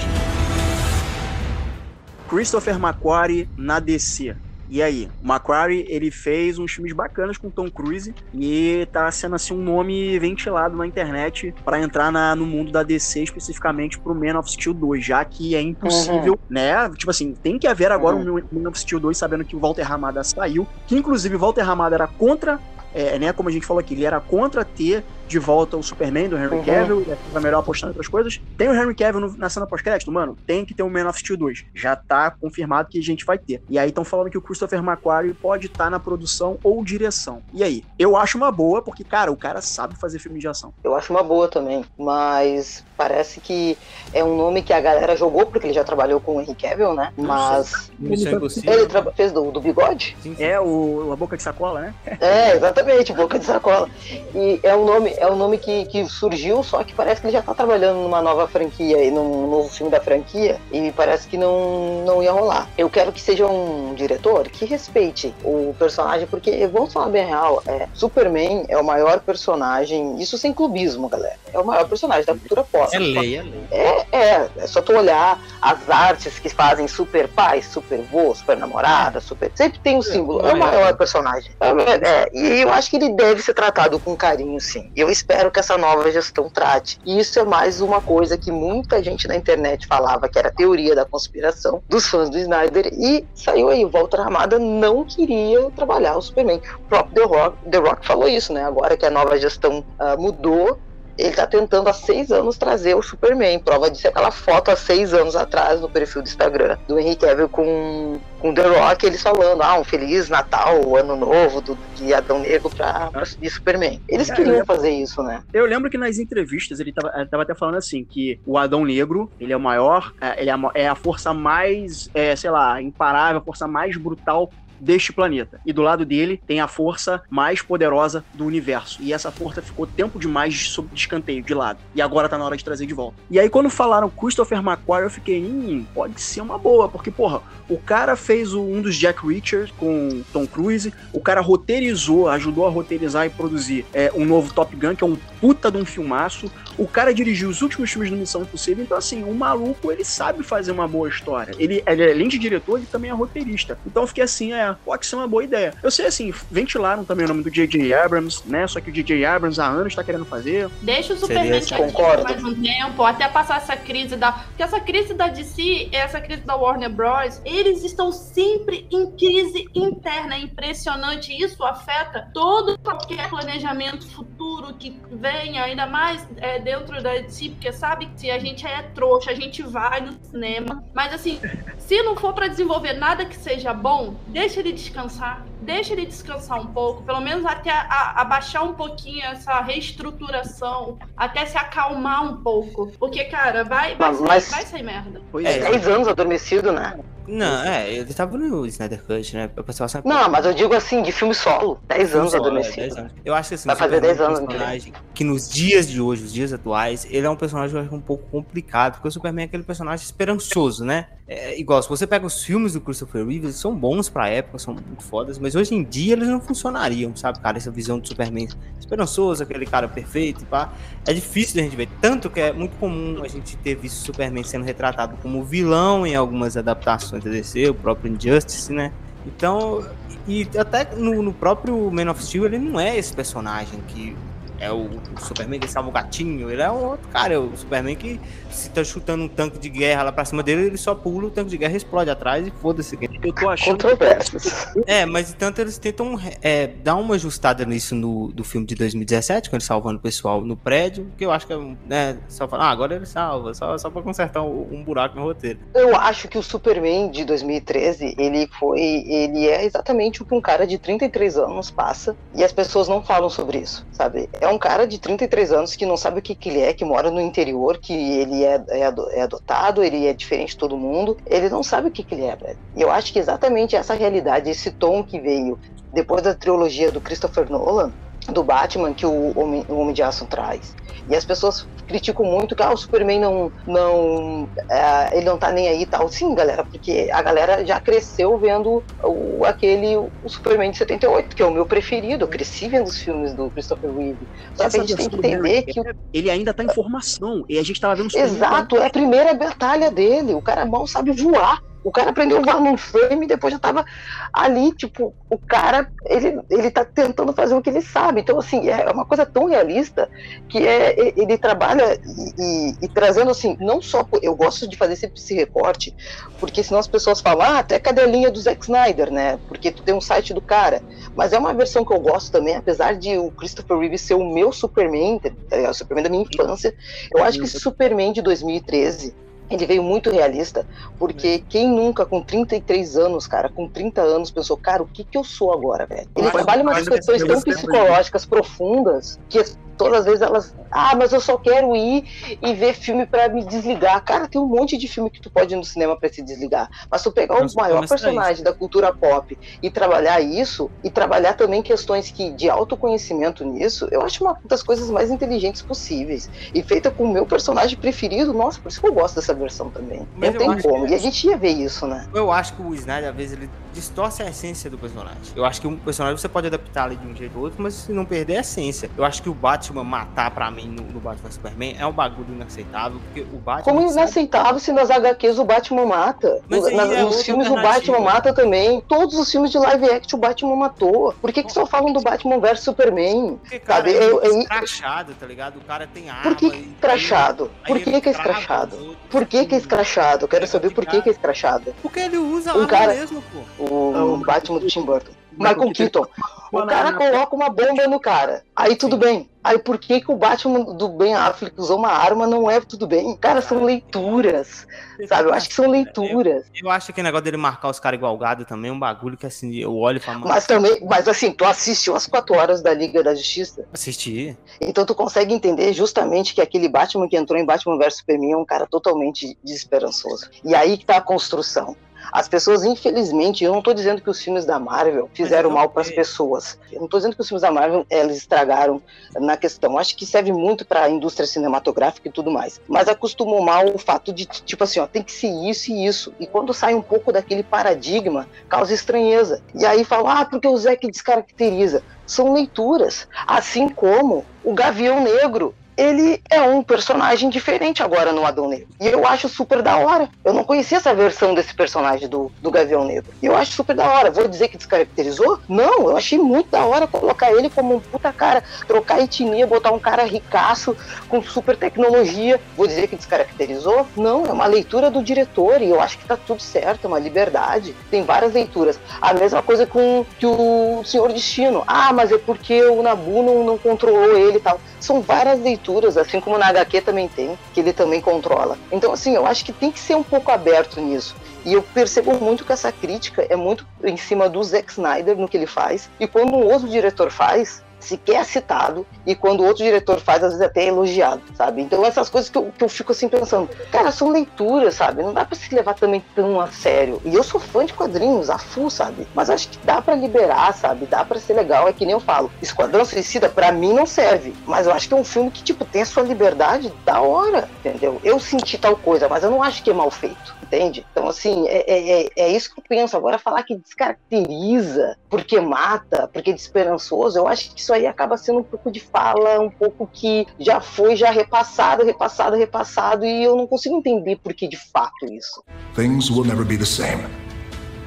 Christopher McQuarrie na DC. E aí, o McQuarrie, ele fez uns filmes bacanas com Tom Cruise e tá sendo assim um nome ventilado na internet pra entrar na- no mundo da DC, especificamente pro Man of Steel 2, já que é impossível, né? Tipo assim, tem que haver agora um Man of Steel 2 sabendo que o Walter Ramada saiu, que inclusive o Walter Ramada era contra é, né, como a gente falou aqui, ele era contra ter de volta o Superman do Henry Uhum. Cavill, ele era melhor apostando em outras coisas. Tem o Henry Cavill no- na cena pós-crédito? Mano, tem que ter o Man of Steel 2. Já tá confirmado que a gente vai ter. E aí estão falando que o Christopher McQuarrie pode estar na produção ou direção. E aí? Eu acho uma boa, porque, cara, o cara sabe fazer filme de ação. Eu acho uma boa também, mas parece que é um nome que a galera jogou porque ele já trabalhou com o Henry Cavill, né? Mas Missão ele Impossível. traba- fez do, do bigode? Sim, sim. É o, a boca de sacola, né? É, exatamente, boca de sacola. E é um nome, é um nome que, que surgiu, só que parece que ele já tá trabalhando numa nova franquia e num novo filme da franquia, e parece que não, não ia rolar. Eu quero que seja um diretor que respeite o personagem, porque vamos falar bem real, é, Superman é o maior personagem, isso sem clubismo, galera. É o maior personagem da cultura pop. É lei, é lei. É, é, é só tu olhar as artes que fazem super pai, super vô, super namorada, super. Sempre tem um símbolo. É o maior personagem. É, é, e eu acho que ele deve ser tratado com carinho, sim. E eu espero que essa nova gestão trate. E isso é mais uma coisa que muita gente na internet falava que era teoria da conspiração dos fãs do Snyder. E saiu aí, o Walter Ramada não queria trabalhar o Superman. O próprio The Rock, The Rock falou isso, né? Agora que a nova gestão ah, mudou, ele tá tentando há seis anos trazer o Superman. Prova disso é aquela foto há seis anos atrás no perfil do Instagram do Henry Cavill com, com The Rock, eles falando, ah, um Feliz Natal, Ano Novo do, de Adão Negro pra, pra subir Superman. Eles É, queriam eu- fazer isso, né? Eu lembro que nas entrevistas ele tava, ele tava até falando assim, que o Adão Negro, ele é o maior, é, ele é a, é a força mais, é, sei lá, imparável, a força mais brutal deste planeta. E do lado dele tem a força mais poderosa do universo. E essa força ficou tempo demais sob descanteio, de lado. E agora tá na hora de trazer de volta. E aí quando falaram Christopher McQuarrie, eu fiquei, hum, pode ser uma boa, porque, porra, o cara fez o- um dos Jack Reacher com Tom Cruise, o cara roteirizou, ajudou a roteirizar e produzir é, um novo Top Gun, que é um puta de um filmaço. O cara dirigiu os últimos filmes do Missão Impossível, então assim, o maluco, ele sabe fazer uma boa história. Ele, ele além de diretor, ele também é roteirista. Então eu fiquei assim, é, pode ser uma boa ideia. Eu sei assim, ventilaram também o nome do J.J. Abrams, né? Só que o J.J. Abrams há anos tá querendo fazer. Deixa o Superman Concordo. mais um tempo, até passar essa crise da. Porque essa crise da DC, essa crise da Warner Bros., eles estão sempre em crise interna. É impressionante. Isso afeta todo qualquer planejamento futuro que venha, ainda mais é, dentro da DC, porque sabe que se a gente é trouxa, a gente vai no cinema. Mas assim, se não for pra desenvolver nada que seja bom, deixa ele descansar. Deixa ele descansar um pouco, pelo menos até abaixar um pouquinho essa reestruturação, até se acalmar um pouco. Porque, cara, vai, vai, Mas- sair, mas- vai sair merda. Pois É, é. Dez anos adormecido, né? Não, é, ele tava no Snyder Cut, né? O pessoal sempre. Não, mas eu digo assim, de filme solo. Dez anos Só, é, adormecido. 10 anos. Eu acho que assim, Vai fazer Superman 10 é um anos, personagem que nos dias de hoje, os dias atuais, ele é um personagem eu acho, um pouco complicado, porque o Superman é aquele personagem esperançoso, né? É, igual, se você pega os filmes do Christopher Reeve, são bons pra época, são muito fodas, mas hoje em dia eles não funcionariam, sabe, cara? Essa visão do Superman esperançoso, aquele cara perfeito e pá. É difícil da gente ver. Tanto que é muito comum a gente ter visto o Superman sendo retratado como vilão em algumas adaptações da DC, o próprio Injustice, né? Então, e até no, no próprio Man of Steel, ele não é esse personagem que é o, o Superman que salva o gatinho, ele é um outro cara, é o Superman que se tá chutando um tanque de guerra lá pra cima dele, ele só pula, o tanque de guerra explode atrás e foda-se. Eu tô achando Controvérsias. É, mas tanto eles tentam é, dar uma ajustada nisso no do filme de 2017, com ele salvando o pessoal no prédio, que eu acho que é né, só falar, ah, agora ele salva, só, só pra consertar um, um buraco no roteiro. Eu acho que o Superman de 2013, ele foi. Ele é exatamente o que um cara de 33 anos passa e as pessoas não falam sobre isso, sabe? É um cara de 33 anos que não sabe o que, que ele é, que mora no interior, que ele é, é, é adotado, ele é diferente de todo mundo. Ele não sabe o que, que ele é, velho. E eu acho que exatamente essa realidade, esse tom que veio depois da trilogia do Christopher Nolan, do Batman, que o Homem, o Homem de Aço traz. E as pessoas criticam muito que ah, o Superman não, não é, ele não tá nem aí e tal. Sim, galera, porque a galera já cresceu vendo o, aquele o Superman de 78, que é o meu preferido. Eu cresci vendo os filmes do Christopher Reeve. Só que a gente tem que entender que o ele ainda tá em formação. E a gente tava vendo Exato, é a primeira batalha dele. O cara mal sabe voar. O cara aprendeu voar num frame e depois já tava ali, tipo, o cara, ele, ele tá tentando fazer o que ele sabe. Então, assim, é uma coisa tão realista que é, ele trabalha e, e, e trazendo, assim, não só. Eu gosto de fazer sempre esse recorte, porque senão as pessoas falam, ah, até cadê a linha do Zack Snyder, né? Porque tu tem um site do cara. Mas é uma versão que eu gosto também, apesar de o Christopher Reeve ser o meu Superman, tá o Superman da minha infância. Eu acho que esse Superman de 2013 ele veio muito realista, porque quem nunca, com 33 anos, cara, com 30 anos, pensou, cara, o que que eu sou agora, velho? Ele trabalha umas questões tão psicológicas profundas que todas as vezes elas, ah, mas eu só quero ir e ver filme para me desligar. Cara, tem um monte de filme que tu pode ir no cinema para se desligar. Mas tu pegar o maior personagem da cultura pop e trabalhar isso, e trabalhar também questões que de autoconhecimento nisso, eu acho uma das coisas mais inteligentes possíveis. E feita com o meu personagem preferido, nossa, por isso que eu gosto dessa versão também. Mas não tem como. Que... E a gente ia ver isso, né? Eu acho que o Snyder, às vezes, ele distorce a essência do personagem. Eu acho que um personagem você pode adaptar ali de um jeito ou outro, mas se não perder a essência. Eu acho que o Batman matar pra mim no, no Batman Superman é um bagulho inaceitável, porque o Batman. Como inaceitável se nas HQs o Batman mata? Mas na, é nos filmes o Batman mata também. Todos os filmes de live action o Batman matou. Por que, que só falam do Batman versus Superman? Porque, cara, sabe? É, é escrachado, tá ligado? O cara tem arma. Por que escrachado? Por que, que é escrachado? Por que, que é escrachado? Quero saber por que, que é escrachado. Porque ele usa um cara, mesmo, pô. O, o Batman do Tim Burton. Michael Keaton. O cara coloca uma bomba no cara. Aí tudo bem. Aí por que, que o Batman do Ben Affleck usou uma arma não é tudo bem? Cara, são leituras. Sabe? Eu acho que são leituras. Eu, eu acho que o negócio dele marcar os caras igual gado também é um bagulho que assim, eu olho e falo. Mas também, mas assim, tu assistiu as quatro horas da Liga da Justiça? Assisti. Então tu consegue entender justamente que aquele Batman que entrou em Batman vs Superman é um cara totalmente desesperançoso. E aí que tá a construção. As pessoas, infelizmente, eu não estou dizendo que os filmes da Marvel fizeram mal para as pessoas. Eu não estou dizendo que os filmes da Marvel eles estragaram na questão. Acho que serve muito para a indústria cinematográfica e tudo mais. Mas acostumou mal o fato de, tipo assim, ó, tem que ser isso e isso. E quando sai um pouco daquele paradigma, causa estranheza. E aí fala, ah, porque o Zé que descaracteriza. São leituras. Assim como o Gavião Negro ele é um personagem diferente agora no Adão Negro. E eu acho super da hora. Eu não conhecia essa versão desse personagem do, do Gavião Negro. E eu acho super da hora. Vou dizer que descaracterizou? Não, eu achei muito da hora colocar ele como um puta cara, trocar etnia, botar um cara ricaço com super tecnologia. Vou dizer que descaracterizou? Não, é uma leitura do diretor e eu acho que tá tudo certo, é uma liberdade. Tem várias leituras. A mesma coisa com que o Senhor Destino. Ah, mas é porque o Nabu não, não controlou ele e tal. São várias leituras assim como na HQ também tem, que ele também controla. Então, assim, eu acho que tem que ser um pouco aberto nisso. E eu percebo muito que essa crítica é muito em cima do Zack Snyder no que ele faz. E quando um outro diretor faz, sequer é citado e quando outro diretor faz, às vezes até é elogiado, sabe? Então essas coisas que eu, que eu fico assim pensando, cara, são leituras, sabe? Não dá para se levar também tão a sério. E eu sou fã de quadrinhos, a full, sabe? Mas acho que dá para liberar, sabe? Dá para ser legal, é que nem eu falo. Esquadrão Suicida para mim não serve, mas eu acho que é um filme que tipo tem a sua liberdade da hora, entendeu? Eu senti tal coisa, mas eu não acho que é mal feito entende? Então, assim, é, é, é, é isso que eu penso. Agora, falar que descaracteriza, porque mata, porque é desesperançoso, eu acho que isso aí acaba sendo um pouco de fala, um pouco que já foi já repassado, repassado, repassado, e eu não consigo entender por que de fato isso. Things will never be the same.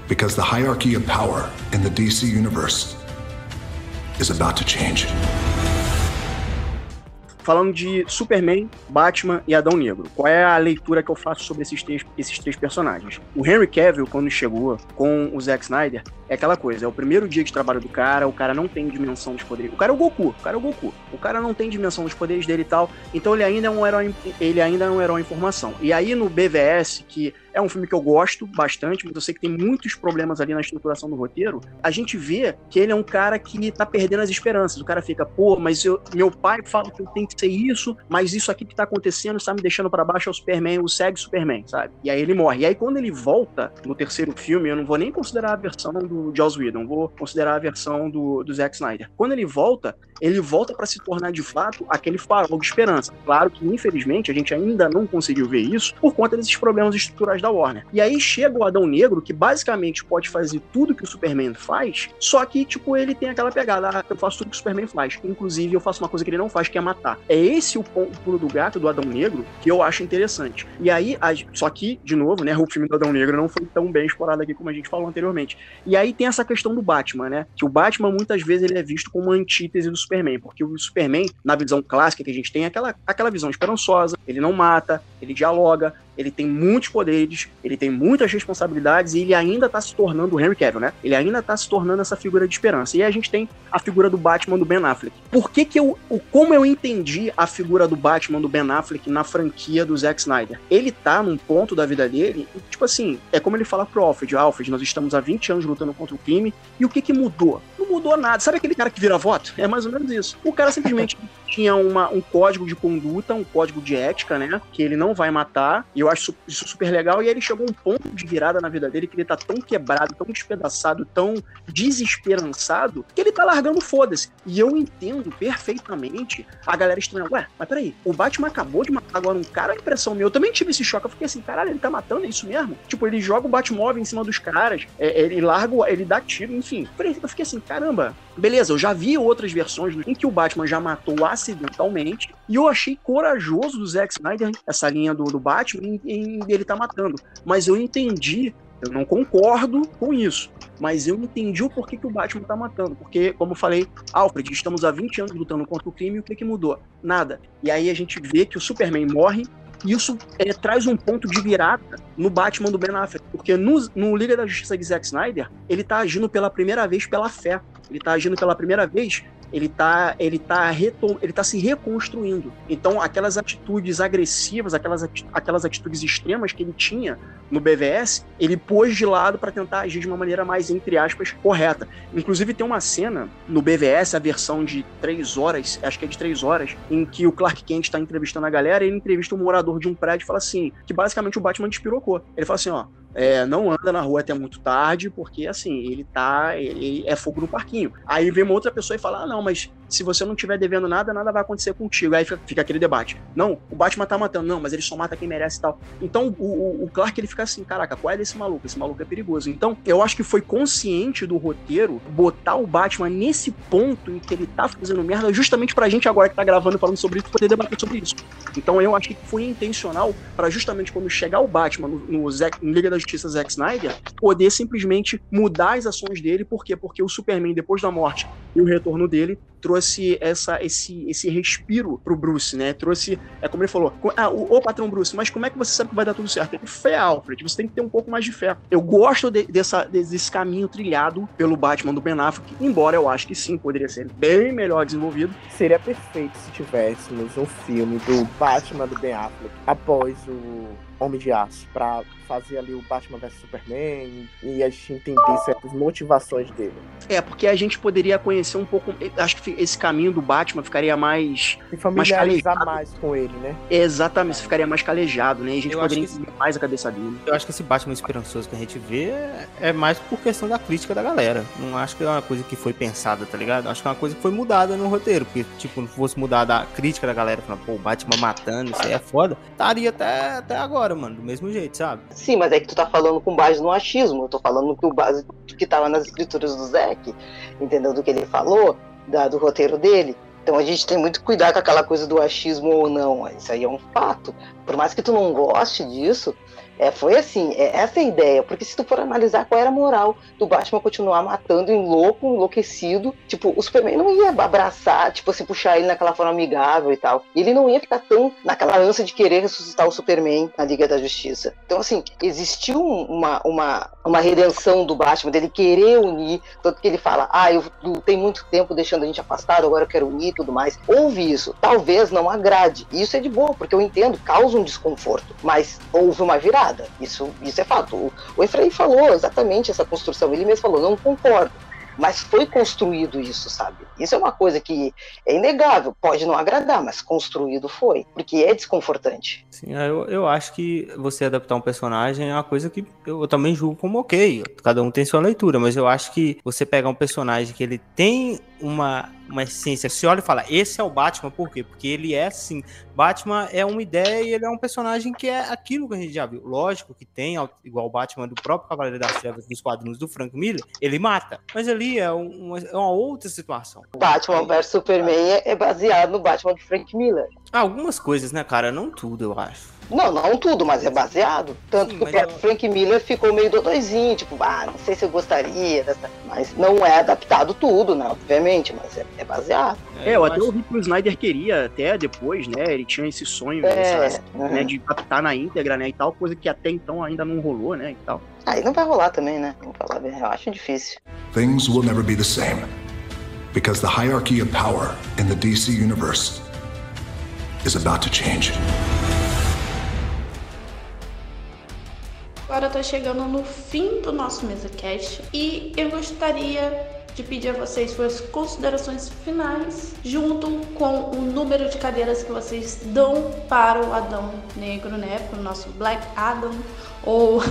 Because the hierarchy of power in the DC universe is about to change falando de Superman, Batman e Adão Negro. Qual é a leitura que eu faço sobre esses três, esses três personagens? O Henry Cavill, quando chegou com o Zack Snyder, é aquela coisa, é o primeiro dia de trabalho do cara, o cara não tem dimensão dos poderes. O cara é o Goku, o cara é o Goku. O cara não tem dimensão dos poderes dele e tal, então ele ainda é um herói, ele ainda é um herói em formação. E aí no BVS, que é um filme que eu gosto bastante, mas eu sei que tem muitos problemas ali na estruturação do roteiro. A gente vê que ele é um cara que tá perdendo as esperanças. O cara fica, pô, mas eu, meu pai fala que eu tenho que ser isso, mas isso aqui que tá acontecendo está me deixando para baixo é o Superman, o segue Superman, sabe? E aí ele morre. E aí quando ele volta no terceiro filme, eu não vou nem considerar a versão do, Joss Whedon, vou considerar a versão do, do Zack Snyder. Quando ele volta, ele volta para se tornar de fato aquele farol de esperança. Claro que, infelizmente, a gente ainda não conseguiu ver isso por conta desses problemas estruturais da Warner. E aí chega o Adão Negro, que basicamente pode fazer tudo que o Superman faz, só que, tipo, ele tem aquela pegada, ah, eu faço tudo que o Superman faz. Inclusive, eu faço uma coisa que ele não faz, que é matar. É esse o pulo do gato do Adão Negro que eu acho interessante. E aí, só que, de novo, né, o filme do Adão Negro não foi tão bem explorado aqui como a gente falou anteriormente. E aí tem essa questão do Batman, né? Que o Batman muitas vezes ele é visto como uma antítese do Superman, porque o Superman, na visão clássica que a gente tem, é aquela, aquela visão esperançosa, ele não mata, ele dialoga, ele tem muitos poderes, ele tem muitas responsabilidades e ele ainda tá se tornando o Henry Cavill, né? Ele ainda tá se tornando essa figura de esperança. E a gente tem a figura do Batman do Ben Affleck. Por que que eu, como eu entendi a figura do Batman do Ben Affleck na franquia do Zack Snyder? Ele tá num ponto da vida dele, tipo assim, é como ele fala pro Alfred, Alfred, nós estamos há 20 anos lutando contra o crime, e o que que mudou? Não mudou nada. Sabe aquele cara que vira voto? É mais ou menos isso. O cara simplesmente tinha uma, um código de conduta, um código de ética, né? Que ele não vai matar, e eu acho isso super legal. E ele chegou a um ponto de virada na vida dele que ele tá tão quebrado, tão despedaçado, tão desesperançado, que ele tá largando foda-se. E eu entendo perfeitamente a galera estranha. Ué, mas peraí, o Batman acabou de matar agora um cara, a impressão minha. Eu também tive esse choque. Eu fiquei assim, caralho, ele tá matando, é isso mesmo? Tipo, ele joga o Batmóvel em cima dos caras, é, ele larga, ele dá tiro, enfim. Eu fiquei assim, caramba, beleza, eu já vi outras versões em que o Batman já matou acidentalmente, e eu achei corajoso do Zack Snyder essa linha do, do Batman em, em ele tá matando. Mas eu entendi eu não concordo com isso, mas eu entendi o porquê que o Batman tá matando. Porque, como eu falei, Alfred, estamos há 20 anos lutando contra o crime o que, que mudou? Nada. E aí a gente vê que o Superman morre e isso é, traz um ponto de virada no Batman do Ben Affleck. Porque no, no Liga da Justiça de Zack Snyder, ele tá agindo pela primeira vez pela fé. Ele tá agindo pela primeira vez ele tá, ele tá, retom, ele tá se reconstruindo. Então, aquelas atitudes agressivas, aquelas, aquelas atitudes extremas que ele tinha no BVS, ele pôs de lado para tentar agir de uma maneira mais, entre aspas, correta. Inclusive, tem uma cena no BVS, a versão de três horas, acho que é de três horas, em que o Clark Kent está entrevistando a galera e ele entrevista um morador de um prédio e fala assim: que basicamente o Batman despirocou. Ele fala assim: ó, é, não anda na rua até muito tarde, porque assim, ele tá. Ele é fogo no parquinho. Aí vem uma outra pessoa e fala: ah, não, mas se você não tiver devendo nada, nada vai acontecer contigo. Aí fica, fica aquele debate. Não, o Batman tá matando, não, mas ele só mata quem merece e tal. Então o, o, o, Clark ele fica assim: caraca, qual é desse maluco? Esse maluco é perigoso. Então eu acho que foi consciente do roteiro botar o Batman nesse ponto em que ele tá fazendo merda, justamente pra gente agora que tá gravando falando sobre isso, poder debater sobre isso. Então eu acho que foi intencional para justamente quando chegar o Batman no, no, no Liga da Justiça Zack Snyder poder simplesmente mudar as ações dele, por quê? Porque o Superman, depois da morte e o retorno dele, trouxe essa, esse, esse respiro pro Bruce, né? Trouxe, é como ele falou, ah, o, o patrão Bruce, mas como é que você sabe que vai dar tudo certo? Ele, fé, Alfred, você tem que ter um pouco mais de fé. Eu gosto de, dessa, desse caminho trilhado pelo Batman do Ben Affleck, embora eu acho que sim, poderia ser bem melhor desenvolvido. Seria perfeito se tivéssemos um filme do Batman do Ben Affleck após o Homem de Aço, pra fazer ali o Batman vs Superman e a gente entender certas motivações dele. É, porque a gente poderia conhecer um pouco. Acho que esse caminho do Batman ficaria mais. Se familiarizar mais, mais, com ele, né? Exatamente, é. ficaria mais calejado, né? E a gente eu poderia entender esse... mais a cabeça dele. Eu acho que esse Batman esperançoso que a gente vê é mais por questão da crítica da galera. Não acho que é uma coisa que foi pensada, tá ligado? Acho que é uma coisa que foi mudada no roteiro. Porque, tipo, não fosse mudar a crítica da galera, falando, pô, o Batman matando, isso aí é foda, estaria até, até agora, mano, do mesmo jeito, sabe? Sim, mas é que tu tá falando com base no achismo. Eu tô falando com base do que tava nas escrituras do Zeke, entendeu? Do que ele falou, da, do roteiro dele. Então a gente tem muito cuidado com aquela coisa do achismo ou não. Isso aí é um fato. Por mais que tu não goste disso, é, foi assim, é, essa é a ideia, porque se tu for analisar qual era a moral do Batman continuar matando em louco, enlouquecido, tipo, o Superman não ia abraçar, tipo assim, puxar ele naquela forma amigável e tal. Ele não ia ficar tão naquela ânsia de querer ressuscitar o Superman na Liga da Justiça. Então, assim, existiu uma, uma, uma redenção do Batman, dele querer unir, tanto que ele fala, ah, eu lutei muito tempo deixando a gente afastado, agora eu quero unir e tudo mais. Houve isso, talvez não agrade. Isso é de boa, porque eu entendo, causa um desconforto, mas houve uma virada isso, isso é fato. O, o Efraim falou exatamente essa construção, ele mesmo falou, não concordo. mas foi construído isso, sabe? Isso é uma coisa que é inegável, pode não agradar, mas construído foi, porque é desconfortante. Sim, eu, eu acho que você adaptar um personagem é uma coisa que eu, eu também julgo como ok, cada um tem sua leitura, mas eu acho que você pegar um personagem que ele tem uma, uma essência, você olha e fala, esse é o Batman, por quê? Porque ele é assim, Batman é uma ideia e ele é um personagem que é aquilo que a gente já viu. Lógico que tem, igual o Batman do próprio Cavaleiro das Trevas dos quadrinhos do Frank Miller, ele mata, mas ali é uma, é uma outra situação. Batman vs Superman é, é baseado no Batman do Frank Miller. Algumas coisas, né, cara? Não tudo, eu acho. Não, não tudo, mas é baseado. Tanto Sim, que o próprio eu... Frank Miller ficou meio dodóizinho, tipo, ah, não sei se eu gostaria dessa. Mas não é adaptado tudo, né? Obviamente, mas é, é baseado. É, eu, até acho... ouvi que o Snyder queria até depois, né? Ele tinha esse sonho é, essa, uhum. né, de adaptar na íntegra, né? E tal, coisa que até então ainda não rolou, né? E tal. Aí não vai rolar também, né? Vamos falar bem, eu acho difícil. Things will never be the same. Because the hierarchy of power in the DC universe is about to change. Agora tá chegando no fim do nosso MesaCast e eu gostaria de pedir a vocês suas considerações finais, junto com o número de cadeiras que vocês dão para o Adão Negro, né? Para o nosso Black Adam, ou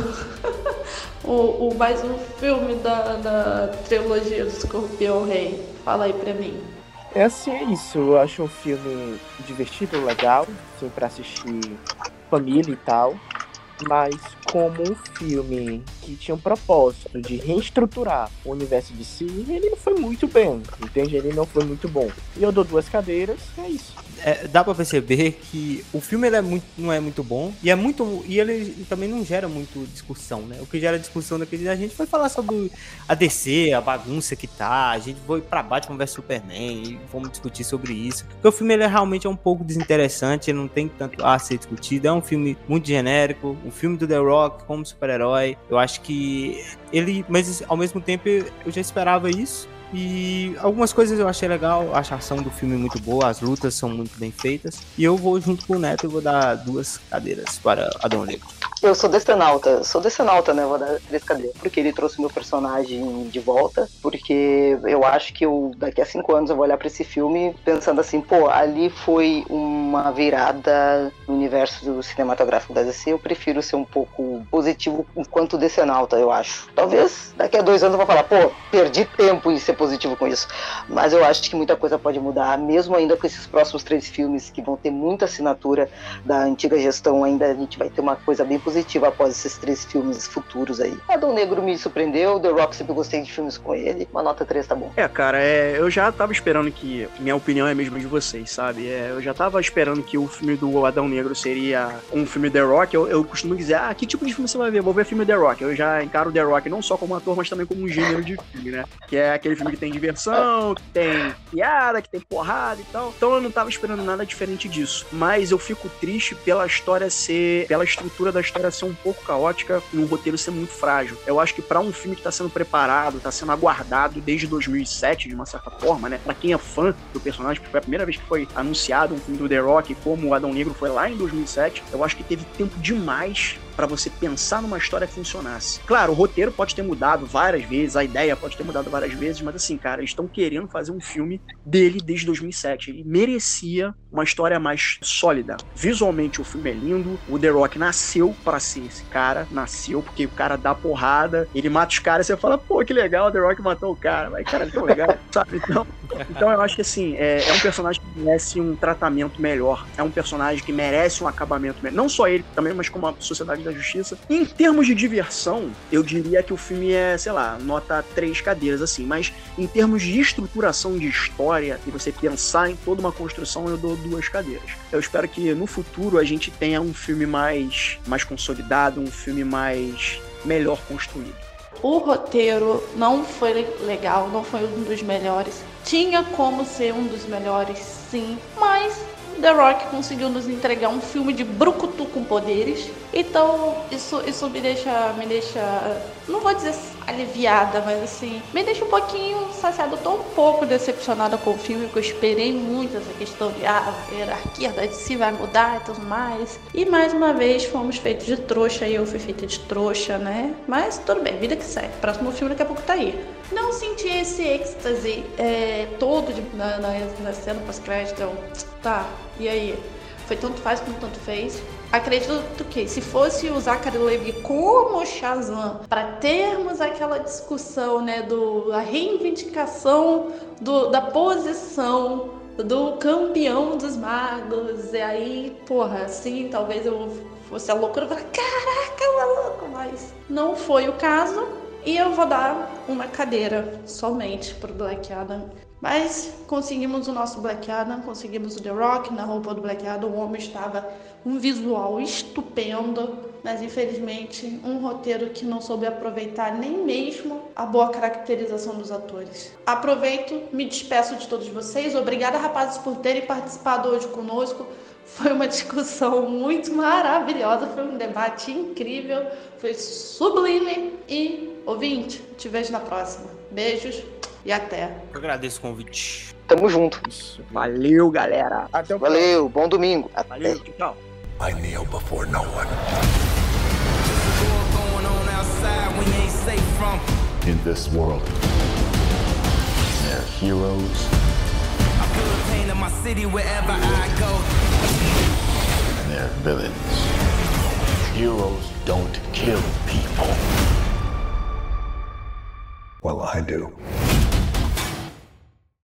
o, mais um filme da, da trilogia do Escorpião Rei. Fala aí pra mim. É assim, é isso. Eu acho um filme divertido, legal, assim, pra assistir família e tal mas como um filme que tinha um propósito de reestruturar o universo de si, ele não foi muito bem, entende? Ele não foi muito bom. E eu dou duas cadeiras, é isso é, dá para perceber que o filme ele é muito, não é muito bom e é muito e ele também não gera muito discussão, né? O que gera discussão daquele a gente foi falar sobre a DC, a bagunça que tá, a gente foi para Batman vs Superman e vamos discutir sobre isso. Porque o filme ele é, realmente é um pouco desinteressante, não tem tanto a ser discutido, é um filme muito genérico, um filme do The Rock como super-herói. Eu acho que ele, mas ao mesmo tempo eu já esperava isso e algumas coisas eu achei legal, a ação do filme é muito boa, as lutas são muito bem feitas. E eu vou junto com o Neto e vou dar duas cadeiras para Adão Negro. Eu sou decenalta, sou decenalta, né? Vou dar três cadeiras. Porque ele trouxe meu personagem de volta. Porque eu acho que eu, daqui a cinco anos eu vou olhar para esse filme pensando assim, pô, ali foi uma virada no universo cinematográfico da DC. Eu prefiro ser um pouco positivo enquanto decenalta, eu acho. Talvez daqui a dois anos eu vou falar, pô, perdi tempo em ser positivo com isso. Mas eu acho que muita coisa pode mudar, mesmo ainda com esses próximos três filmes que vão ter muita assinatura da antiga gestão, ainda a gente vai ter uma coisa bem positiva positiva após esses três filmes futuros aí. Adão Negro me surpreendeu, The Rock sempre gostei de filmes com ele, uma nota 3 tá bom. É, cara, é, eu já tava esperando que, minha opinião é a mesma de vocês, sabe? É, eu já tava esperando que o filme do Adão Negro seria um filme The Rock. Eu, eu costumo dizer, ah, que tipo de filme você vai ver? Vou ver filme The Rock. Eu já encaro The Rock não só como ator, mas também como um gênero de filme, né? Que é aquele filme que tem diversão, que tem piada, que tem porrada e tal. Então eu não tava esperando nada diferente disso. Mas eu fico triste pela história ser, pela estrutura da história história ser um pouco caótica e um roteiro ser muito frágil. Eu acho que para um filme que tá sendo preparado, tá sendo aguardado desde 2007, de uma certa forma, né? Pra quem é fã do personagem, porque foi a primeira vez que foi anunciado um filme do The Rock, como o Adão Negro foi lá em 2007, eu acho que teve tempo demais para você pensar numa história que funcionasse. Claro, o roteiro pode ter mudado várias vezes, a ideia pode ter mudado várias vezes, mas assim, cara, eles estão querendo fazer um filme dele desde 2007. Ele merecia uma história mais sólida. Visualmente o filme é lindo, o The Rock nasceu para ser esse cara, nasceu porque o cara dá porrada, ele mata os caras, você fala, pô, que legal, o The Rock matou o cara, mas cara, é tão legal, sabe? Então, então eu acho que assim, é, é um personagem que merece um tratamento melhor, é um personagem que merece um acabamento melhor, não só ele também, mas como a sociedade da Justiça. Em termos de diversão, eu diria que o filme é, sei lá, nota três cadeiras, assim, mas em termos de estruturação de história e você pensar em toda uma construção, eu dou duas cadeiras. Eu espero que no futuro a gente tenha um filme mais, mais consolidado, um filme mais melhor construído. O roteiro não foi legal, não foi um dos melhores. Tinha como ser um dos melhores, sim, mas The Rock conseguiu nos entregar um filme de brucutu com poderes Então, isso, isso me deixa, me deixa, não vou dizer aliviada, mas assim, me deixa um pouquinho saciada. Tô um pouco decepcionada com o filme, porque eu esperei muito essa questão de ah, a hierarquia da DC vai mudar e tudo mais. E mais uma vez fomos feitos de trouxa e eu fui feita de trouxa, né? Mas tudo bem, vida que segue. Próximo filme daqui a pouco tá aí. Não senti esse êxtase é, todo de, na, na, na cena pós-crédito. Então, tá, e aí? Foi tanto faz como tanto fez. Acredito que se fosse o Zachary como Shazam, para termos aquela discussão, né, do a reivindicação do, da posição do campeão dos magos, e aí, porra, assim, talvez eu fosse a loucura, falar, caraca, maluco, mas não foi o caso. E eu vou dar uma cadeira somente pro Black Adam. Mas conseguimos o nosso Black Adam, conseguimos o The Rock na roupa do Black Adam. O homem estava um visual estupendo, mas infelizmente um roteiro que não soube aproveitar nem mesmo a boa caracterização dos atores. Aproveito, me despeço de todos vocês. Obrigada, rapazes, por terem participado hoje conosco. Foi uma discussão muito maravilhosa, foi um debate incrível, foi sublime e ouvinte, te vejo na próxima. Beijos e até. Eu agradeço o convite. Tamo junto. Valeu, galera. Até o Valeu, bom domingo. Até. Valeu, tchau. I kneel before no one. in this world. They're heroes I feel the pain of my city wherever I go. and they're villains. Heroes don't kill people. Well, I do.